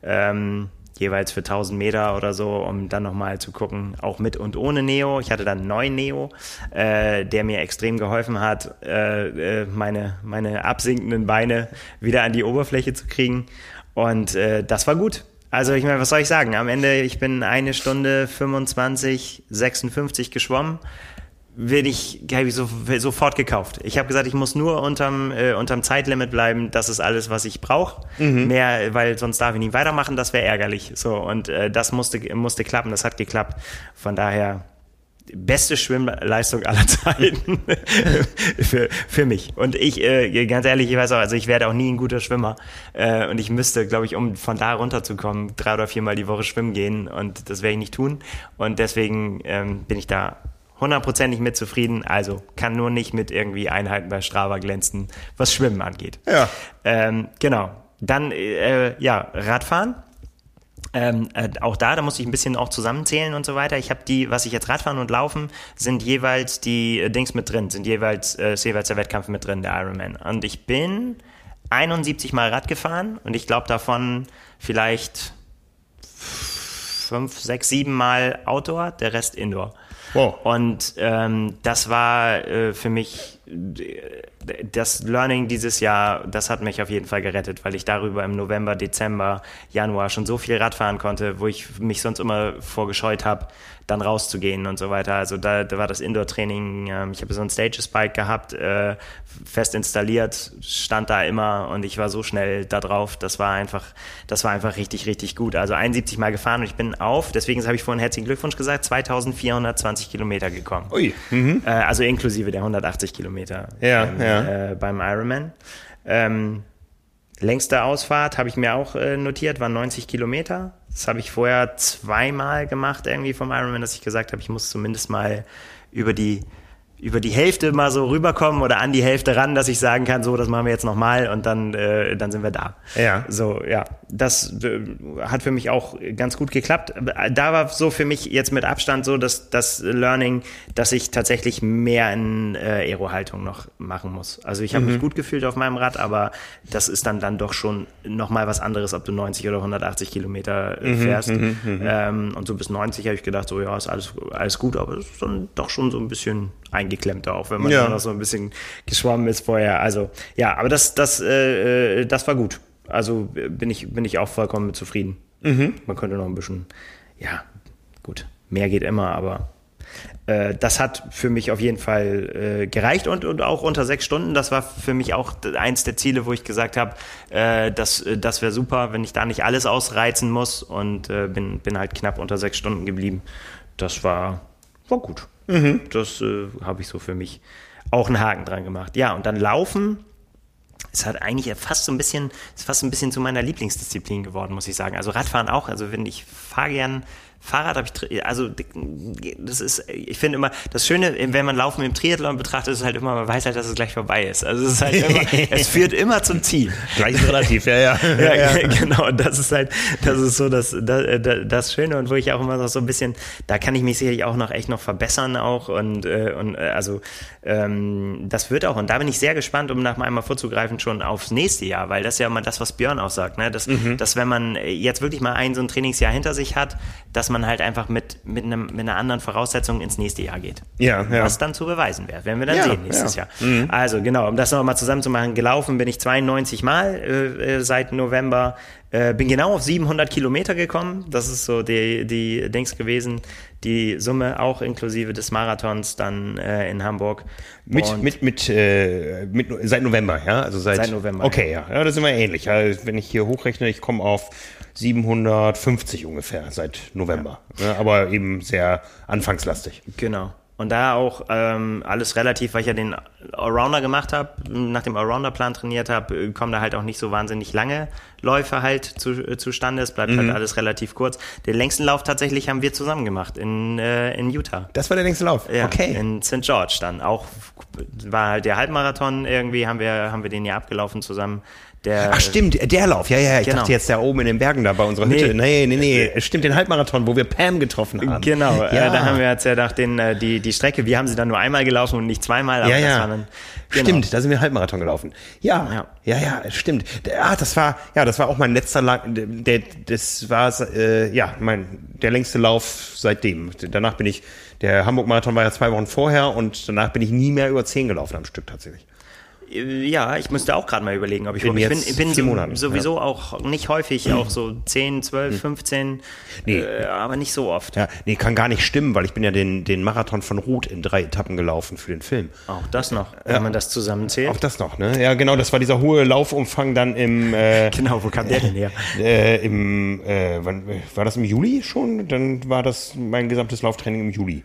Ähm, jeweils für 1000 Meter oder so, um dann nochmal zu gucken, auch mit und ohne Neo. Ich hatte dann einen neuen Neo, äh, der mir extrem geholfen hat, äh, äh, meine, meine absinkenden Beine wieder an die Oberfläche zu kriegen. Und äh, das war gut. Also ich meine, was soll ich sagen? Am Ende, ich bin eine Stunde 25, 56 geschwommen will ich, habe ich so, sofort gekauft. Ich habe gesagt, ich muss nur unterm, äh, unterm Zeitlimit bleiben. Das ist alles, was ich brauche. Mhm. Mehr, weil sonst darf ich nicht weitermachen. Das wäre ärgerlich. So und äh, das musste musste klappen. Das hat geklappt. Von daher beste Schwimmleistung aller Zeiten für, für mich. Und ich, äh, ganz ehrlich, ich weiß auch, also ich werde auch nie ein guter Schwimmer. Äh, und ich müsste, glaube ich, um von da runterzukommen, drei oder viermal die Woche schwimmen gehen. Und das werde ich nicht tun. Und deswegen ähm, bin ich da hundertprozentig mit zufrieden. Also kann nur nicht mit irgendwie Einheiten bei Strava glänzen, was Schwimmen angeht. Ja. Ähm, genau. Dann, äh, ja, Radfahren. Ähm, äh, auch da, da muss ich ein bisschen auch zusammenzählen und so weiter. Ich habe die, was ich jetzt Radfahren und Laufen, sind jeweils die äh, Dings mit drin, sind jeweils, äh, ist jeweils der Wettkampf mit drin, der Ironman. Und ich bin 71 Mal Rad gefahren und ich glaube davon vielleicht fünf, sechs, sieben Mal Outdoor, der Rest Indoor. Wow. Und ähm, das war äh, für mich das Learning dieses Jahr, das hat mich auf jeden Fall gerettet, weil ich darüber im November, Dezember, Januar schon so viel Radfahren konnte, wo ich mich sonst immer vorgescheut habe, dann rauszugehen und so weiter. Also da, da war das Indoor-Training, ähm, ich habe so ein Stages-Bike gehabt, äh, fest installiert, stand da immer und ich war so schnell da drauf, das war einfach, das war einfach richtig, richtig gut. Also 71 Mal gefahren und ich bin auf, deswegen habe ich vorhin herzlichen Glückwunsch gesagt, 2420 Kilometer gekommen. Ui. Mhm. Äh, also inklusive der 180 Kilometer ja, ähm, ja. Äh, beim Ironman. Ähm, längste Ausfahrt habe ich mir auch äh, notiert, waren 90 Kilometer. Das habe ich vorher zweimal gemacht, irgendwie vom Ironman, dass ich gesagt habe, ich muss zumindest mal über die über die Hälfte mal so rüberkommen oder an die Hälfte ran, dass ich sagen kann, so, das machen wir jetzt nochmal und dann, äh, dann sind wir da. Ja. So, ja. Das äh, hat für mich auch ganz gut geklappt. Da war so für mich jetzt mit Abstand so, dass das Learning, dass ich tatsächlich mehr in äh, Aero-Haltung noch machen muss. Also ich habe mhm. mich gut gefühlt auf meinem Rad, aber das ist dann dann doch schon nochmal was anderes, ob du 90 oder 180 Kilometer äh, mhm, fährst. Mhm, mhm, ähm, und so bis 90 habe ich gedacht, so ja, ist alles, alles gut, aber es ist dann doch schon so ein bisschen eingeklemmt auch, wenn man ja. noch so ein bisschen geschwommen ist vorher. Also ja, aber das, das, äh, äh das war gut. Also bin ich, bin ich auch vollkommen zufrieden. Mhm. Man könnte noch ein bisschen, ja, gut, mehr geht immer, aber äh, das hat für mich auf jeden Fall äh, gereicht und, und auch unter sechs Stunden. Das war für mich auch eins der Ziele, wo ich gesagt habe, äh, das, das wäre super, wenn ich da nicht alles ausreizen muss und äh, bin, bin halt knapp unter sechs Stunden geblieben. Das war, war gut. Mhm. Das äh, habe ich so für mich auch einen Haken dran gemacht. Ja, und dann Laufen ist halt eigentlich fast so ein bisschen, ist fast ein bisschen zu meiner Lieblingsdisziplin geworden, muss ich sagen. Also Radfahren auch. Also wenn ich fahre gern Fahrrad habe ich, also das ist, ich finde immer, das Schöne, wenn man Laufen im Triathlon betrachtet, ist halt immer, man weiß halt, dass es gleich vorbei ist. Also es ist halt immer, es führt immer zum Ziel. Gleich relativ, ja, ja. ja, ja. genau. Und das ist halt, das ist so das, das, das Schöne und wo ich auch immer noch so ein bisschen, da kann ich mich sicherlich auch noch echt noch verbessern auch und, äh, und äh, also ähm, das wird auch und da bin ich sehr gespannt, um nach einmal vorzugreifen schon aufs nächste Jahr, weil das ist ja immer das, was Björn auch sagt, ne? dass, mhm. dass wenn man jetzt wirklich mal ein so ein Trainingsjahr hinter sich hat, dass man halt einfach mit, mit, einem, mit einer anderen Voraussetzung ins nächste Jahr geht. Ja, ja. Was dann zu beweisen wäre, werden wir dann ja, sehen nächstes ja. Jahr. Mhm. Also genau, um das nochmal zusammenzumachen, gelaufen bin ich 92 Mal äh, äh, seit November. Äh, bin genau auf 700 Kilometer gekommen. Das ist so die, die Dings gewesen. Die Summe auch inklusive des Marathons dann äh, in Hamburg. Mit, mit, mit, äh, mit, seit November, ja? Also seit, seit November. Okay, ja. ja. Das ist immer ähnlich. Ja, wenn ich hier hochrechne, ich komme auf 750 ungefähr seit November. Ja. Ne? Aber eben sehr anfangslastig. Genau. Und da auch ähm, alles relativ, weil ich ja den Allrounder gemacht habe, nach dem Allrounder-Plan trainiert habe, kommen da halt auch nicht so wahnsinnig lange Läufe halt zu, äh, zustande. Es bleibt halt mhm. halt alles relativ kurz. Den längsten Lauf tatsächlich haben wir zusammen gemacht in, äh, in Utah. Das war der längste Lauf? Ja, okay. In St. George dann. Auch war halt der Halbmarathon irgendwie, haben wir, haben wir den ja abgelaufen zusammen Der, Ach stimmt, der Lauf, ja, ja, ich Genau. dachte jetzt da oben in den Bergen da bei unserer Hütte. Nee, nee, nee, stimmt, den Halbmarathon, wo wir Pam getroffen haben. Genau, ja. äh, da haben wir jetzt ja nach den, äh, die, die Strecke, wir haben sie dann nur einmal gelaufen und nicht zweimal, aber ja, ja. dann, genau. Stimmt, da sind wir Halbmarathon gelaufen. Ja, ja, ja, stimmt. Der- Ah, das war, ja, das war auch mein letzter, lang, der, das war, äh, ja, mein, der längste Lauf seitdem. Danach bin ich, der Hamburg-Marathon war ja zwei Wochen vorher und danach bin ich nie mehr über zehn gelaufen am Stück tatsächlich. Ja, ich müsste auch gerade mal überlegen, ob ich Bin ich bin, jetzt ich bin vier so, Monate, sowieso auch nicht häufig, auch so 10, 12, 15, Nee. äh, aber nicht so oft. Ja, nee, kann gar nicht stimmen, weil ich bin ja den, den Marathon von Ruth in drei Etappen gelaufen für den Film. Auch das noch, wenn man das zusammenzählt. Auch das noch, ne? Ja, genau, das war dieser hohe Laufumfang dann im, äh, Genau, wo kam der denn her? äh, im, äh, wann, war das im Juli schon? Dann war das mein gesamtes Lauftraining im Juli.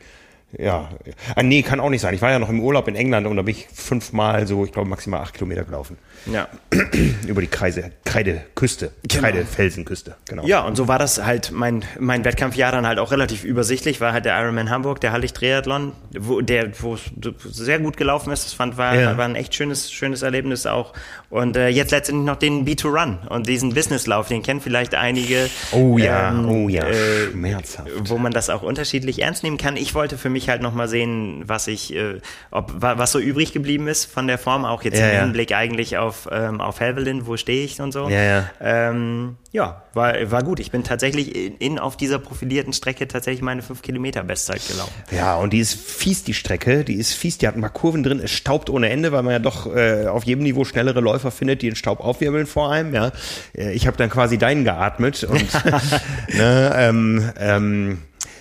Ja, ah, nee, kann auch nicht sein. Ich war ja noch im Urlaub in England und da bin ich fünfmal so, ich glaube maximal acht Kilometer gelaufen. Ja. Über die Kreise, Kreideküste, Genau. Kreidefelsenküste, genau. Ja, und so war das halt mein, mein Wettkampfjahr dann halt auch relativ übersichtlich, war halt der Ironman Hamburg, der Hallig-Triathlon, wo, der, wo es sehr gut gelaufen ist. Das fand, war, Ja. war ein echt schönes, schönes Erlebnis auch. Und äh, jetzt letztendlich noch den B2Run und diesen Businesslauf, den kennen vielleicht einige. Oh ja, ähm, oh ja, äh, schmerzhaft. wo man das auch unterschiedlich ernst nehmen kann. Ich wollte für mich halt nochmal sehen, was ich, äh, ob, wa- was so übrig geblieben ist von der Form, auch jetzt Ja, im ja. Hinblick eigentlich auf, ähm, auf Helvellyn, wo stehe ich und so. Ja, ja. Ähm, ja, war, war gut. Ich bin tatsächlich in, auf dieser profilierten Strecke tatsächlich meine 5 Kilometer Bestzeit gelaufen. Ja, und die ist fies, die Strecke. Die ist fies, die hat ein paar Kurven drin. Es staubt ohne Ende, weil man ja doch äh, auf jedem Niveau schnellere Läufer findet, die den Staub aufwirbeln vor einem. Ja, Äh, Ich habe dann quasi deinen geatmet und ne, ähm, ähm,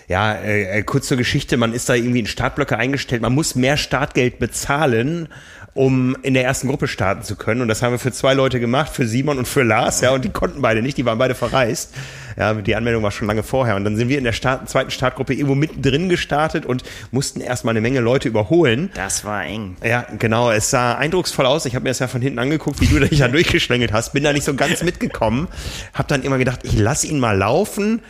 ja, äh, äh, kurz zur Geschichte, man ist da irgendwie in Startblöcke eingestellt, man muss mehr Startgeld bezahlen, um in der ersten Gruppe starten zu können. Und das haben wir für zwei Leute gemacht, für Simon und für Lars, ja, und die konnten beide nicht, die waren beide verreist. Ja, die Anmeldung war schon lange vorher. Und dann sind wir in der Start zweiten Startgruppe irgendwo mittendrin gestartet und mussten erstmal eine Menge Leute überholen. Das war eng. Ja, genau. Es sah eindrucksvoll aus. Ich habe mir das ja von hinten angeguckt, wie du dich da durchgeschlängelt hast. Bin da nicht so ganz mitgekommen. Hab dann immer gedacht, ich lass ihn mal laufen.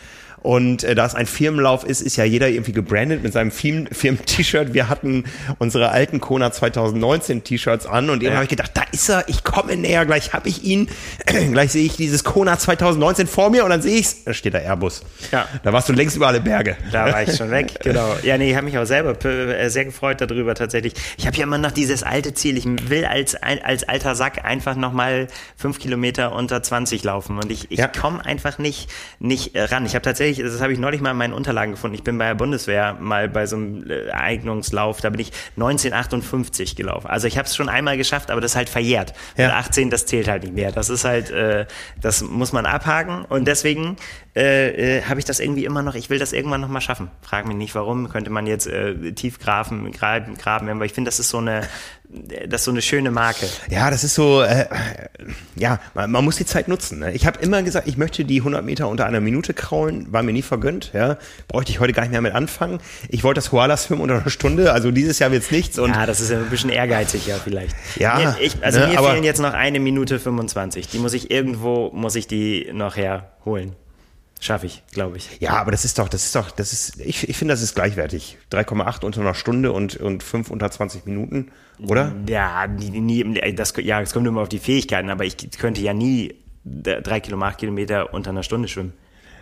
Und äh, da es ein Firmenlauf ist, ist ja jeder irgendwie gebrandet mit seinem Firmen- Firmen-T-Shirt. Wir hatten unsere alten Kona 2019 T-Shirts an und irgendwann Ja. habe ich gedacht, da ist er, ich komme näher, gleich habe ich ihn. gleich sehe ich dieses Kona 2019 vor mir und dann sehe ich's, da steht der Airbus. Ja. Da warst du längst über alle Berge. Da war ich schon weg, genau. Ja, nee, ich habe mich auch selber äh, sehr gefreut darüber tatsächlich. Ich habe ja immer noch dieses alte Ziel. Ich will als, als alter Sack einfach nochmal fünf Kilometer unter 20 laufen. Und ich, ich Ja. komme einfach nicht, nicht äh, ran. Ich habe tatsächlich, das habe ich neulich mal in meinen Unterlagen gefunden. Ich bin bei der Bundeswehr mal bei so einem äh, Eignungslauf, da bin ich 1958 gelaufen. Also ich habe es schon einmal geschafft, aber das ist halt verjährt. Ja. Mit 18, das zählt halt nicht mehr. Das ist halt, äh, das muss man abhaken. Und deswegen äh, äh, habe ich das irgendwie immer noch, ich will das irgendwann noch mal schaffen. Frag mich nicht warum, könnte man jetzt äh, tief graben, graben, graben, aber ich finde, das ist so eine, das ist so eine schöne Marke. Ja, das ist so, äh, ja, man, man muss die Zeit nutzen. Ne? Ich habe immer gesagt, ich möchte die 100 Meter unter einer Minute kraulen, war mir nie vergönnt. Ja, bräuchte ich heute gar nicht mehr mit anfangen. Ich wollte das Koala Swim unter einer Stunde, also dieses Jahr wird's nichts. Und ja, das ist ja ein bisschen ehrgeizig ja vielleicht. Ja, Mir, ich, also ne, mir fehlen jetzt noch eine Minute 25. Die muss ich irgendwo, muss ich die noch herholen. Schaffe ich, glaube ich. ja, aber das ist doch, das ist doch, das ist, ich, ich finde, das ist gleichwertig. 3,8 unter einer Stunde und, und 5 unter 20 Minuten, oder? Ja, nie, nie, das, ja, es kommt immer auf die Fähigkeiten, aber ich könnte ja nie drei Kilometer, acht Kilometer unter einer Stunde schwimmen.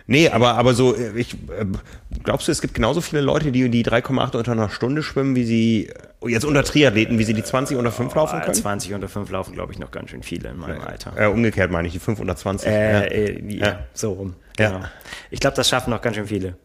Nee, aber, aber so, ich, äh, glaubst du, es gibt genauso viele Leute, die die 3,8 unter einer Stunde schwimmen, wie sie, äh, jetzt unter Triathleten, wie sie die 20 unter 5 laufen können? 20 unter 5 laufen, glaube ich, noch ganz schön viele in meinem Alter. Äh, umgekehrt meine ich, die 5 unter 20. Äh, ja. äh, ja, Ja. so rum. Ja. Genau. Ich glaube, das schaffen noch ganz schön viele.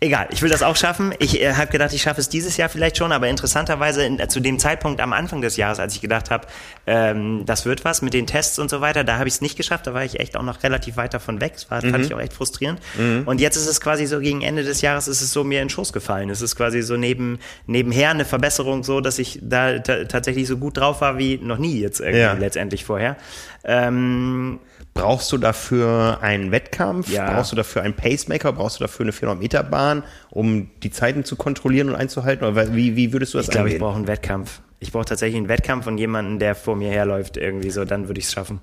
Egal, ich will das auch schaffen. Ich äh, habe gedacht, ich schaffe es dieses Jahr vielleicht schon, aber interessanterweise in, äh, zu dem Zeitpunkt am Anfang des Jahres, als ich gedacht habe, ähm, das wird was mit den Tests und so weiter, da habe ich es nicht geschafft, da war ich echt auch noch relativ weit davon weg. Das war, fand ich auch echt frustrierend. Und jetzt ist es quasi so gegen Ende des Jahres ist es so mir in den Schoß gefallen. Es ist quasi so neben, nebenher eine Verbesserung so, dass ich da ta- tatsächlich so gut drauf war wie noch nie jetzt irgendwie Ja. letztendlich vorher. Ähm, Brauchst du dafür einen Wettkampf? Ja. Brauchst du dafür einen Pacemaker? Brauchst du dafür eine 400-Meter-Bahn, um die Zeiten zu kontrollieren und einzuhalten? Oder wie, wie würdest du das Ich glaube, ich brauche einen Wettkampf. Ich brauche tatsächlich einen Wettkampf und jemanden, der vor mir herläuft, irgendwie so, dann würde ich es schaffen.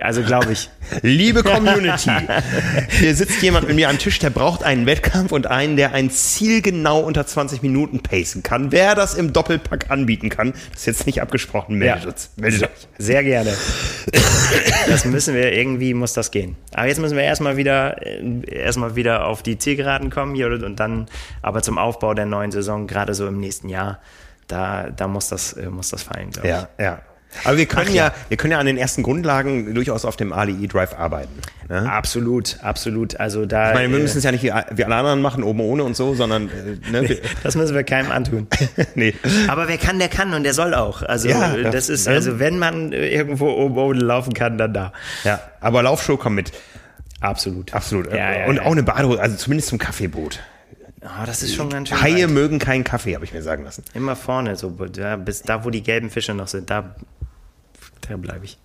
Also glaube ich. Liebe Community, hier sitzt jemand mit mir am Tisch, der braucht einen Wettkampf und einen, der ein Ziel genau unter 20 Minuten pacen kann. Wer das im Doppelpack anbieten kann, das ist jetzt nicht abgesprochen, meldet Ja. uns. Meldet euch. Sehr gerne. Das müssen wir, irgendwie muss das gehen. Aber jetzt müssen wir erstmal wieder, äh, erstmal wieder auf die Zielgeraden kommen hier und dann aber zum Aufbau der neuen Saison, gerade so im nächsten Jahr, da, da muss das, äh, muss das fallen, glaube ich. Ja, ja. Aber wir können ja. ja. wir können ja an den ersten Grundlagen durchaus auf dem ADI Drive arbeiten. Ne? Absolut, absolut. Also da, Ich meine, wir äh, müssen es ja nicht wie, alle anderen machen, oben ohne und so, sondern äh, ne, wir, das müssen wir keinem antun. nee. Aber wer kann, der kann und der soll auch. Also Ja, äh, das ist, ne? also wenn man irgendwo oben ohne laufen kann, dann da. Ja, aber Laufshow kommt mit. Absolut. Absolut. Ja, und auch eine Badehose, also zumindest zum Kaffeeboot. Ah, das ist schon ganz schön. Haie weit. mögen keinen Kaffee, habe ich mir sagen lassen. Immer vorne, so ja, bis da, wo die gelben Fische noch sind, da, da bleibe ich.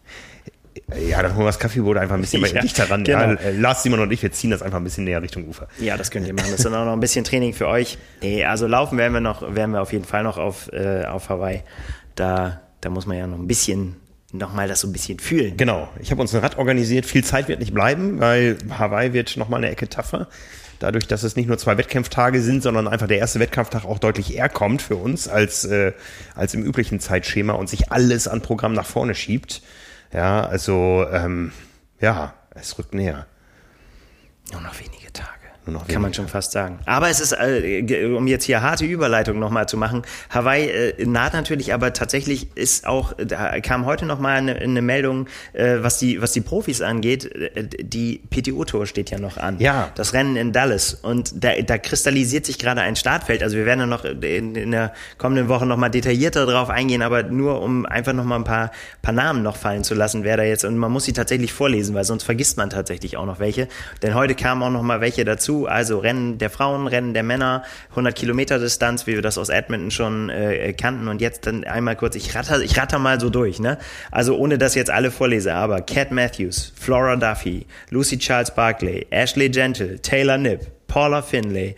Ja, dann holen wir das Kaffeeboot einfach ein bisschen Ja, dichter ran. genau. Ja, äh, Lars, Simon und ich, wir ziehen das einfach ein bisschen näher Richtung Ufer. Ja, das könnt ihr machen. Das ist dann auch noch ein bisschen Training für euch. Nee, also laufen werden wir noch, werden wir auf jeden Fall noch auf, äh, auf Hawaii. Da, da muss man ja noch ein bisschen, noch mal das so ein bisschen fühlen. Genau. Ich habe uns ein Rad organisiert. Viel Zeit wird nicht bleiben, weil Hawaii wird noch mal eine Ecke tougher. Dadurch, dass es nicht nur zwei Wettkampftage sind, sondern einfach der erste Wettkampftag auch deutlich eher kommt für uns als, äh, als im üblichen Zeitschema und sich alles an Programm nach vorne schiebt. Ja, also, ähm, ja, es rückt näher. Nur noch wenige Tage. Nur noch Kann man schon fast sagen. Aber es ist, äh, um jetzt hier harte Überleitung nochmal zu machen, Hawaii äh, naht natürlich, aber tatsächlich ist auch, da kam heute nochmal eine, eine Meldung, äh, was, die, was die Profis angeht, die PTO-Tour steht ja noch an. Ja. Das Rennen in Dallas. Und da, da kristallisiert sich gerade ein Startfeld. Also wir werden dann noch in, in der kommenden Woche nochmal detaillierter drauf eingehen, aber nur um einfach nochmal ein paar, paar Namen noch fallen zu lassen, wer da jetzt, und man muss sie tatsächlich vorlesen, weil sonst vergisst man tatsächlich auch noch welche. Denn heute kamen auch nochmal welche dazu. Also Rennen der Frauen, Rennen der Männer, 100 Kilometer Distanz, wie wir das aus Edmonton schon äh, kannten. Und jetzt dann einmal kurz, ich ratter, ich ratter mal so durch, ne? Also ohne dass jetzt alle vorlese, aber Cat Matthews, Flora Duffy, Lucy Charles Barkley, Ashley Gentle, Taylor Nipp, Paula Finlay,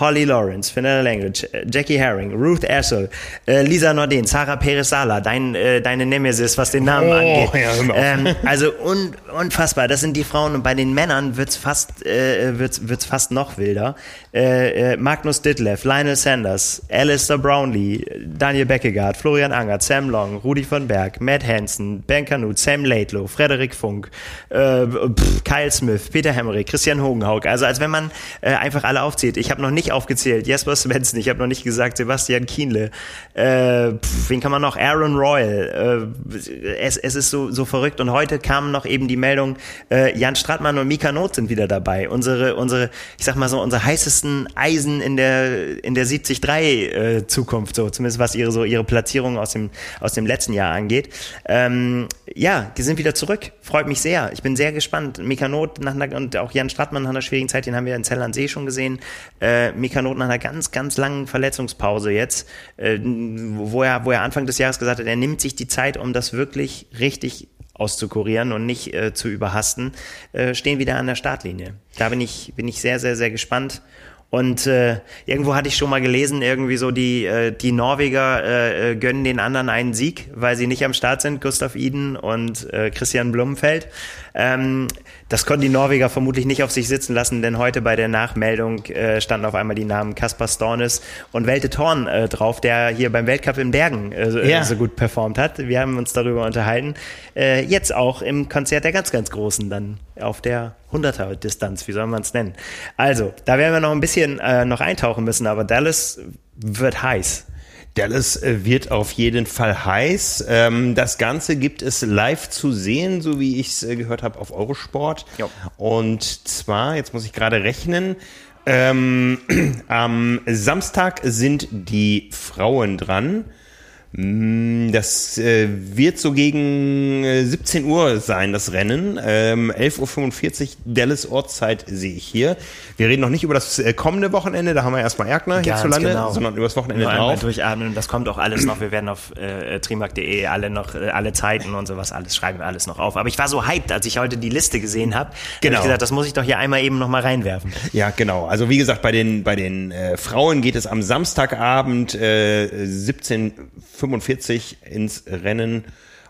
Holly Lawrence, Fenella Language, Jackie Herring, Ruth Ashel, äh, Lisa Nordin, Sarah Perez-Sala, dein, äh, deine Nemesis, was den Namen Oh, angeht. ja, auf. ähm, also un, unfassbar, das sind die Frauen und bei den Männern wird's fast, äh, wird's, wird's fast noch wilder. Äh, äh, Magnus Ditlev, Lionel Sanders, Alistair Brownlee, Daniel Beckegaard, Florian Angert, Sam Long, Rudi von Berg, Matt Hansen, Ben Canute, Sam Laidlow, Frederik Funk, äh, pff, Kyle Smith, Peter Hemmerich, Christian Hogenhaug. Also als wenn man äh, einfach alle aufzählt. Ich habe noch nicht aufgezählt. Jesper Svensson, ich habe noch nicht gesagt Sebastian Kienle. Äh, pff, wen kann man noch? Aaron Royal. Äh, es, es ist so, so verrückt. Und heute kam noch eben die Meldung, äh, Jan Stratmann und Mika Not sind wieder dabei. Unsere, unsere, ich sag mal so, unsere heißesten Eisen in der, in der 73 äh, so zumindest was ihre, so ihre Platzierung aus dem, aus dem letzten Jahr angeht. Ähm, ja, die sind wieder zurück. Freut mich sehr. Ich bin sehr gespannt. Mika Not nach und auch Jan Stratmann nach einer schwierigen Zeit, den haben wir in Zell an See schon gesehen. Äh, Mika Not nach einer ganz, ganz langen Verletzungspause jetzt, äh, wo er, wo er Anfang des Jahres gesagt hat, er nimmt sich die Zeit, um das wirklich richtig auszukurieren und nicht äh, zu überhasten, äh, stehen wieder an der Startlinie. Da bin ich, bin ich sehr, sehr, sehr gespannt. Und äh, irgendwo hatte ich schon mal gelesen, irgendwie so die, äh, die Norweger äh, äh, gönnen den anderen einen Sieg, weil sie nicht am Start sind, Gustav Iden und äh, Christian Blumenfeld. Ähm, das konnten die Norweger vermutlich nicht auf sich sitzen lassen, denn heute bei der Nachmeldung äh, standen auf einmal die Namen Kaspar Stornes und Welte Thorn äh, drauf, der hier beim Weltcup in Bergen äh, Ja. so gut performt hat. Wir haben uns darüber unterhalten. Äh, jetzt auch im Konzert der ganz, ganz Großen dann auf der 100er Distanz, wie soll man es nennen? Also, da werden wir noch ein bisschen äh, noch eintauchen müssen, aber Dallas wird heiß. Dallas äh, wird auf jeden Fall heiß. Ähm, das Ganze gibt es live zu sehen, so wie ich es äh, gehört habe, auf Eurosport. Jo. Und zwar, jetzt muss ich gerade rechnen, ähm, am Samstag sind die Frauen dran. Mm, Das äh, wird so gegen äh, 17 Uhr sein, das Rennen. Ähm, 11.45 Uhr Dallas Ortszeit sehe ich hier. Wir reden noch nicht über das äh, kommende Wochenende, da haben wir erstmal Erkner hierzulande, sondern über das Wochenende Nur drauf. durchatmen, das kommt auch alles noch. Wir werden auf äh, trimark.de alle noch, äh, alle Zeiten und sowas, alles schreiben wir alles noch auf. Aber ich war so hyped, als ich heute die Liste gesehen habe. Genau. Hab ich gesagt, das muss ich doch hier einmal eben noch mal reinwerfen. Ja, genau. Also wie gesagt, bei den bei den äh, Frauen geht es am Samstagabend äh, 17:45 ins Rennen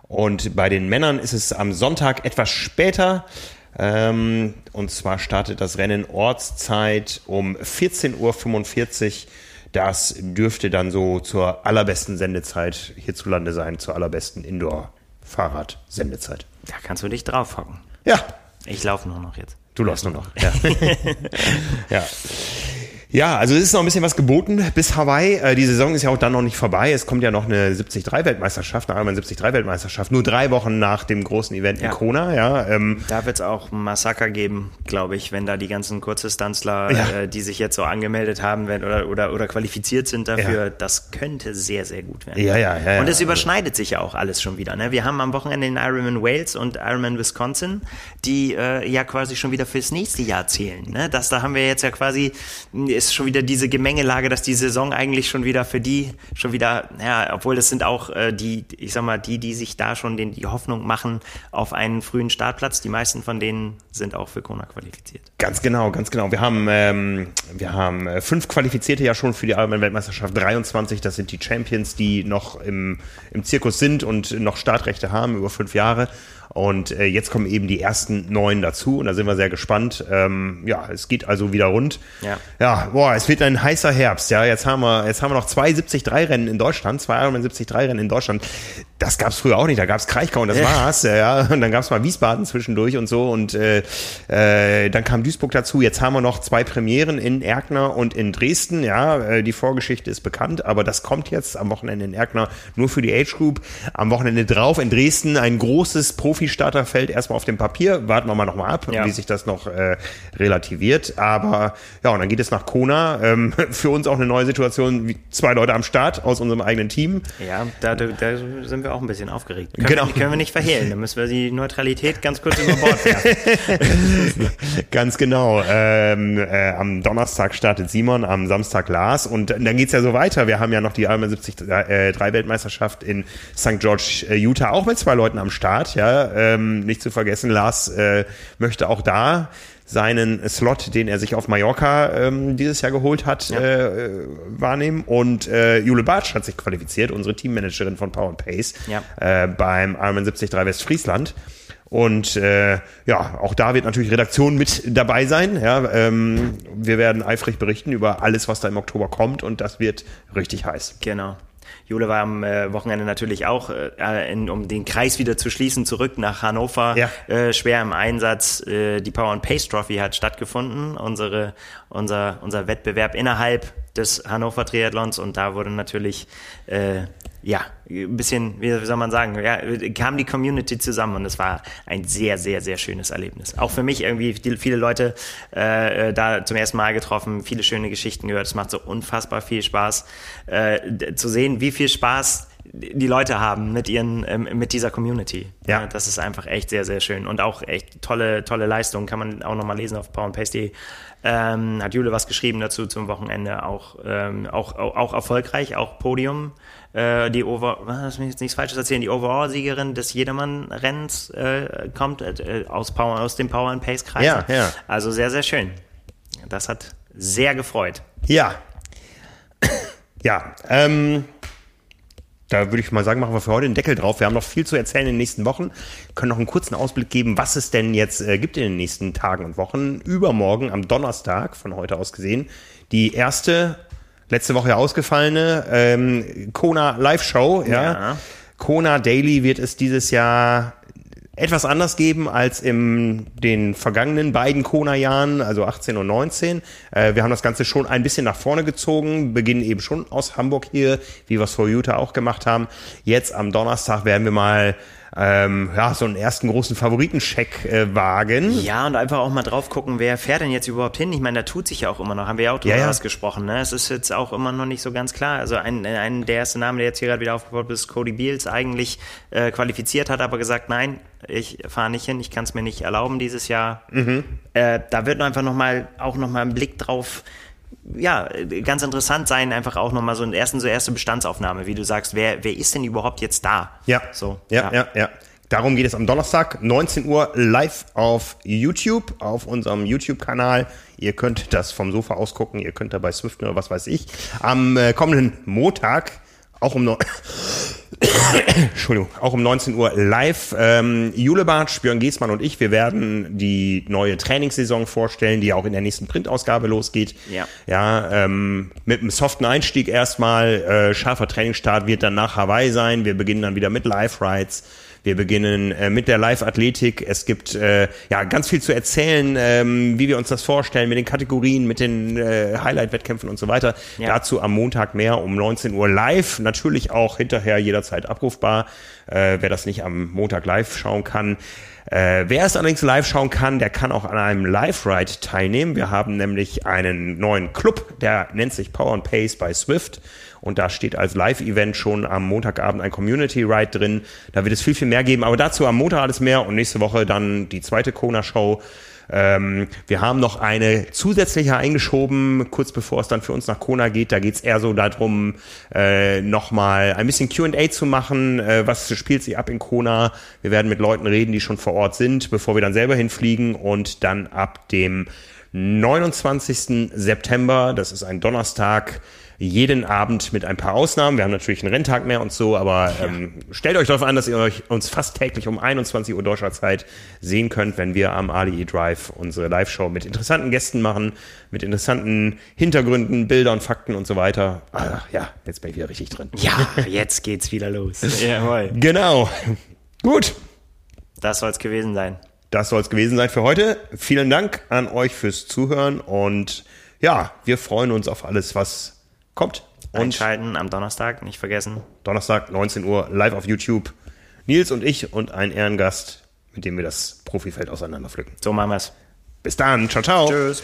Und bei den Männern ist es am Sonntag etwas später. Ähm, und zwar startet das Rennen Ortszeit um 14.45 Uhr. Das dürfte dann so zur allerbesten Sendezeit hierzulande sein, zur allerbesten Indoor-Fahrrad-Sendezeit. Da kannst du dich draufhocken. Ja. Ich laufe nur noch jetzt. Du läufst nur noch. Ja. ja. Ja, also es ist noch ein bisschen was geboten bis Hawaii. Äh, die Saison ist ja auch dann noch nicht vorbei. Es kommt ja noch eine 73-Weltmeisterschaft, eine Ironman 73-Weltmeisterschaft, nur drei Wochen nach dem großen Event Ja. in Kona. Ja, ähm, Da wird es auch ein Massaker geben, glaube ich, wenn da die ganzen Kurzdistanzler, Ja. äh, die sich jetzt so angemeldet haben wenn, oder, oder, oder qualifiziert sind dafür, Ja. das könnte sehr, sehr gut werden. Ja, ja, ja, Und es überschneidet sich ja auch alles schon wieder. Ne? Wir haben am Wochenende den Ironman Wales und Ironman Wisconsin, die äh, ja quasi schon wieder fürs nächste Jahr zählen. Ne? Das, da haben wir jetzt ja quasi, ist schon wieder diese Gemengelage, dass die Saison eigentlich schon wieder für die schon wieder, ja, obwohl das sind auch äh, die, ich sag mal, die, die sich da schon den, die Hoffnung machen auf einen frühen Startplatz. Die meisten von denen sind auch für Kona qualifiziert. Ganz genau, ganz genau. Wir haben, ähm, wir haben äh, fünf Qualifizierte ja schon für die Ironman-Weltmeisterschaft 23. Das sind die Champions, die noch im, im Zirkus sind und noch Startrechte haben über fünf Jahre. Und äh, jetzt kommen eben die ersten neun dazu und da sind wir sehr gespannt. Ähm, ja, es geht also wieder rund. Ja. Ja, boah, es wird ein heißer Herbst. Ja, jetzt haben wir, jetzt haben wir noch zwei 73-Rennen in Deutschland, zwei Ironman 73-Rennen in Deutschland. Das gab's früher auch nicht. Da gab's Kraichgau und das war's. Ja, ja. Und dann gab's mal Wiesbaden zwischendurch und so. Und äh, äh, dann kam Duisburg dazu. Jetzt haben wir noch zwei Premieren in Erkner und in Dresden. Ja, äh, die Vorgeschichte ist bekannt, aber das kommt jetzt am Wochenende in Erkner nur für die Age Group. Am Wochenende drauf in Dresden ein großes Profi-Starterfeld erstmal auf dem Papier. Warten wir mal nochmal ab, Ja. wie sich das noch äh, relativiert. Aber ja, und dann geht es nach Kona. Ähm, für uns auch eine neue Situation. Wie zwei Leute am Start aus unserem eigenen Team. Ja, da, da, sind wir auch ein bisschen aufgeregt. Können, Genau. wir, können wir nicht verhehlen. Da müssen wir die Neutralität ganz kurz über Bord werfen. Ganz genau. Ähm, äh, am Donnerstag startet Simon, am Samstag Lars und dann geht's ja so weiter. Wir haben ja noch die Ironman 73 äh, drei Weltmeisterschaft in St. George, äh, Utah, auch mit zwei Leuten am Start. Ja, ähm, nicht zu vergessen, Lars äh, möchte auch da seinen Slot, den er sich auf Mallorca ähm, dieses Jahr geholt hat, äh, äh, wahrnehmen. Und äh, Jule Bartsch hat sich qualifiziert, unsere Teammanagerin von Power Pace, Ja. äh, beim Ironman 73 Westfriesland. Und äh, ja, auch da wird natürlich Redaktion mit dabei sein. Ja, ähm, wir werden eifrig berichten über alles, was da im Oktober kommt und das wird richtig heiß. Genau. Jule war am äh, Wochenende natürlich auch, äh, in, um den Kreis wieder zu schließen, zurück nach Hannover. Ja. Äh, schwer im Einsatz. Äh, die Power and Pace Trophy hat stattgefunden, unsere, unser, unser Wettbewerb innerhalb des Hannover Triathlons. Und da wurde natürlich, äh, ja, ein bisschen, wie soll man sagen, ja, kam die Community zusammen und es war ein sehr, sehr, sehr schönes Erlebnis. Auch für mich irgendwie viele Leute äh, da zum ersten Mal getroffen, viele schöne Geschichten gehört. Es macht so unfassbar viel Spaß äh, zu sehen, wie viel Spaß die Leute haben mit ihren ähm, mit dieser Community. Ja. das ist einfach echt sehr sehr schön und auch echt tolle tolle Leistungen kann man auch noch mal lesen auf powerandpace.de. Ähm, hat Jule was geschrieben dazu zum Wochenende auch ähm, auch, auch auch erfolgreich auch Podium äh, die Over was will ich jetzt nichts falsches erzählen die Overall-Siegerin des Jedermann-Rennens äh, kommt äh, aus Power aus dem Power and Pace Kreis. Ja, ja. Also sehr sehr schön. Das hat sehr gefreut. Ja. Ja, ähm, da würde ich mal sagen, machen wir für heute den Deckel drauf. Wir haben noch viel zu erzählen in den nächsten Wochen. Können noch einen kurzen Ausblick geben, was es denn jetzt äh, gibt in den nächsten Tagen und Wochen. Übermorgen, am Donnerstag, von heute aus gesehen, die erste, letzte Woche ausgefallene ähm, Kona Live-Show. Ja. Ja. Kona Daily wird es dieses Jahr etwas anders geben als in den vergangenen beiden Kona-Jahren, also 18 und 19. Äh, wir haben das Ganze schon ein bisschen nach vorne gezogen, beginnen eben schon aus Hamburg hier, wie wir es vor Utah auch gemacht haben. Jetzt am Donnerstag werden wir mal ähm, ja, so einen ersten großen Favoritencheck äh, wagen. Ja, und einfach auch mal drauf gucken, wer fährt denn jetzt überhaupt hin? Ich meine, da tut sich ja auch immer noch, haben wir ja auch drüber Ja, ja. was gesprochen, ne? Es ist jetzt auch immer noch nicht so ganz klar. Also ein, ein der erste Name, der jetzt hier gerade wieder aufgebaut ist, Cody Beals, eigentlich äh, qualifiziert hat, aber gesagt, nein, ich fahre nicht hin, ich kann es mir nicht erlauben dieses Jahr. Mhm. Äh, da wird einfach noch mal, auch noch mal ein Blick drauf ja, ganz interessant sein, einfach auch nochmal so eine ersten, so erste Bestandsaufnahme, wie du sagst, wer, wer ist denn überhaupt jetzt da? Ja, So, ja, ja, ja. Darum geht es am Donnerstag, 19 Uhr, live auf YouTube, auf unserem YouTube-Kanal. Ihr könnt das vom Sofa aus gucken, ihr könnt dabei Swiften oder was weiß ich. Am äh, kommenden Montag, auch um, Entschuldigung, auch um 19 Uhr live. Ähm, Jule Bartsch, Björn Giesmann und ich, wir werden die neue Trainingssaison vorstellen, die auch in der nächsten Printausgabe losgeht. Ja. Ja, ähm, mit einem soften Einstieg erstmal. Äh, scharfer Trainingsstart wird dann nach Hawaii sein. Wir beginnen dann wieder mit Live-Rides. Wir beginnen äh, mit der Live-Athletik. Es gibt äh, ja ganz viel zu erzählen, ähm, wie wir uns das vorstellen, mit den Kategorien, mit den äh, Highlight-Wettkämpfen und so weiter. Ja. Dazu am Montag mehr um 19 Uhr live. Natürlich auch hinterher jederzeit abrufbar, äh, wer das nicht am Montag live schauen kann. Äh, wer es allerdings live schauen kann, der kann auch an einem Live-Ride teilnehmen. Wir haben nämlich einen neuen Club, der nennt sich Power and Pace bei Swift. Und da steht als Live-Event schon am Montagabend ein Community-Ride drin. Da wird es viel, viel mehr geben. Aber dazu am Montag alles mehr und nächste Woche dann die zweite Kona-Show. Ähm, wir haben noch eine zusätzliche eingeschoben, kurz bevor es dann für uns nach Kona geht. Da geht es eher so darum, äh, nochmal ein bisschen QA zu machen. Äh, was spielt sie ab in Kona? Wir werden mit Leuten reden, die schon vor Ort sind, bevor wir dann selber hinfliegen und dann ab dem 29. September, das ist ein Donnerstag, jeden Abend mit ein paar Ausnahmen. Wir haben natürlich einen Renntag mehr und so, aber ähm, stellt euch darauf an, dass ihr euch uns fast täglich um 21 Uhr deutscher Zeit sehen könnt, wenn wir am Ali Drive unsere Live-Show mit interessanten Gästen machen, mit interessanten Hintergründen, Bildern, Fakten und so weiter. Ah, ja, jetzt bin ich wieder richtig drin. Ja, jetzt geht's wieder los. Jawohl. Genau. Gut. Das soll's gewesen sein. Das soll es gewesen sein für heute. Vielen Dank an euch fürs Zuhören und ja, wir freuen uns auf alles, was kommt. Und Einschalten am Donnerstag, nicht vergessen. Donnerstag, 19 Uhr, live auf YouTube. Nils und ich und ein Ehrengast, mit dem wir das Profifeld auseinanderpflücken. So machen wir's. Bis dann. Ciao, ciao. Tschüss.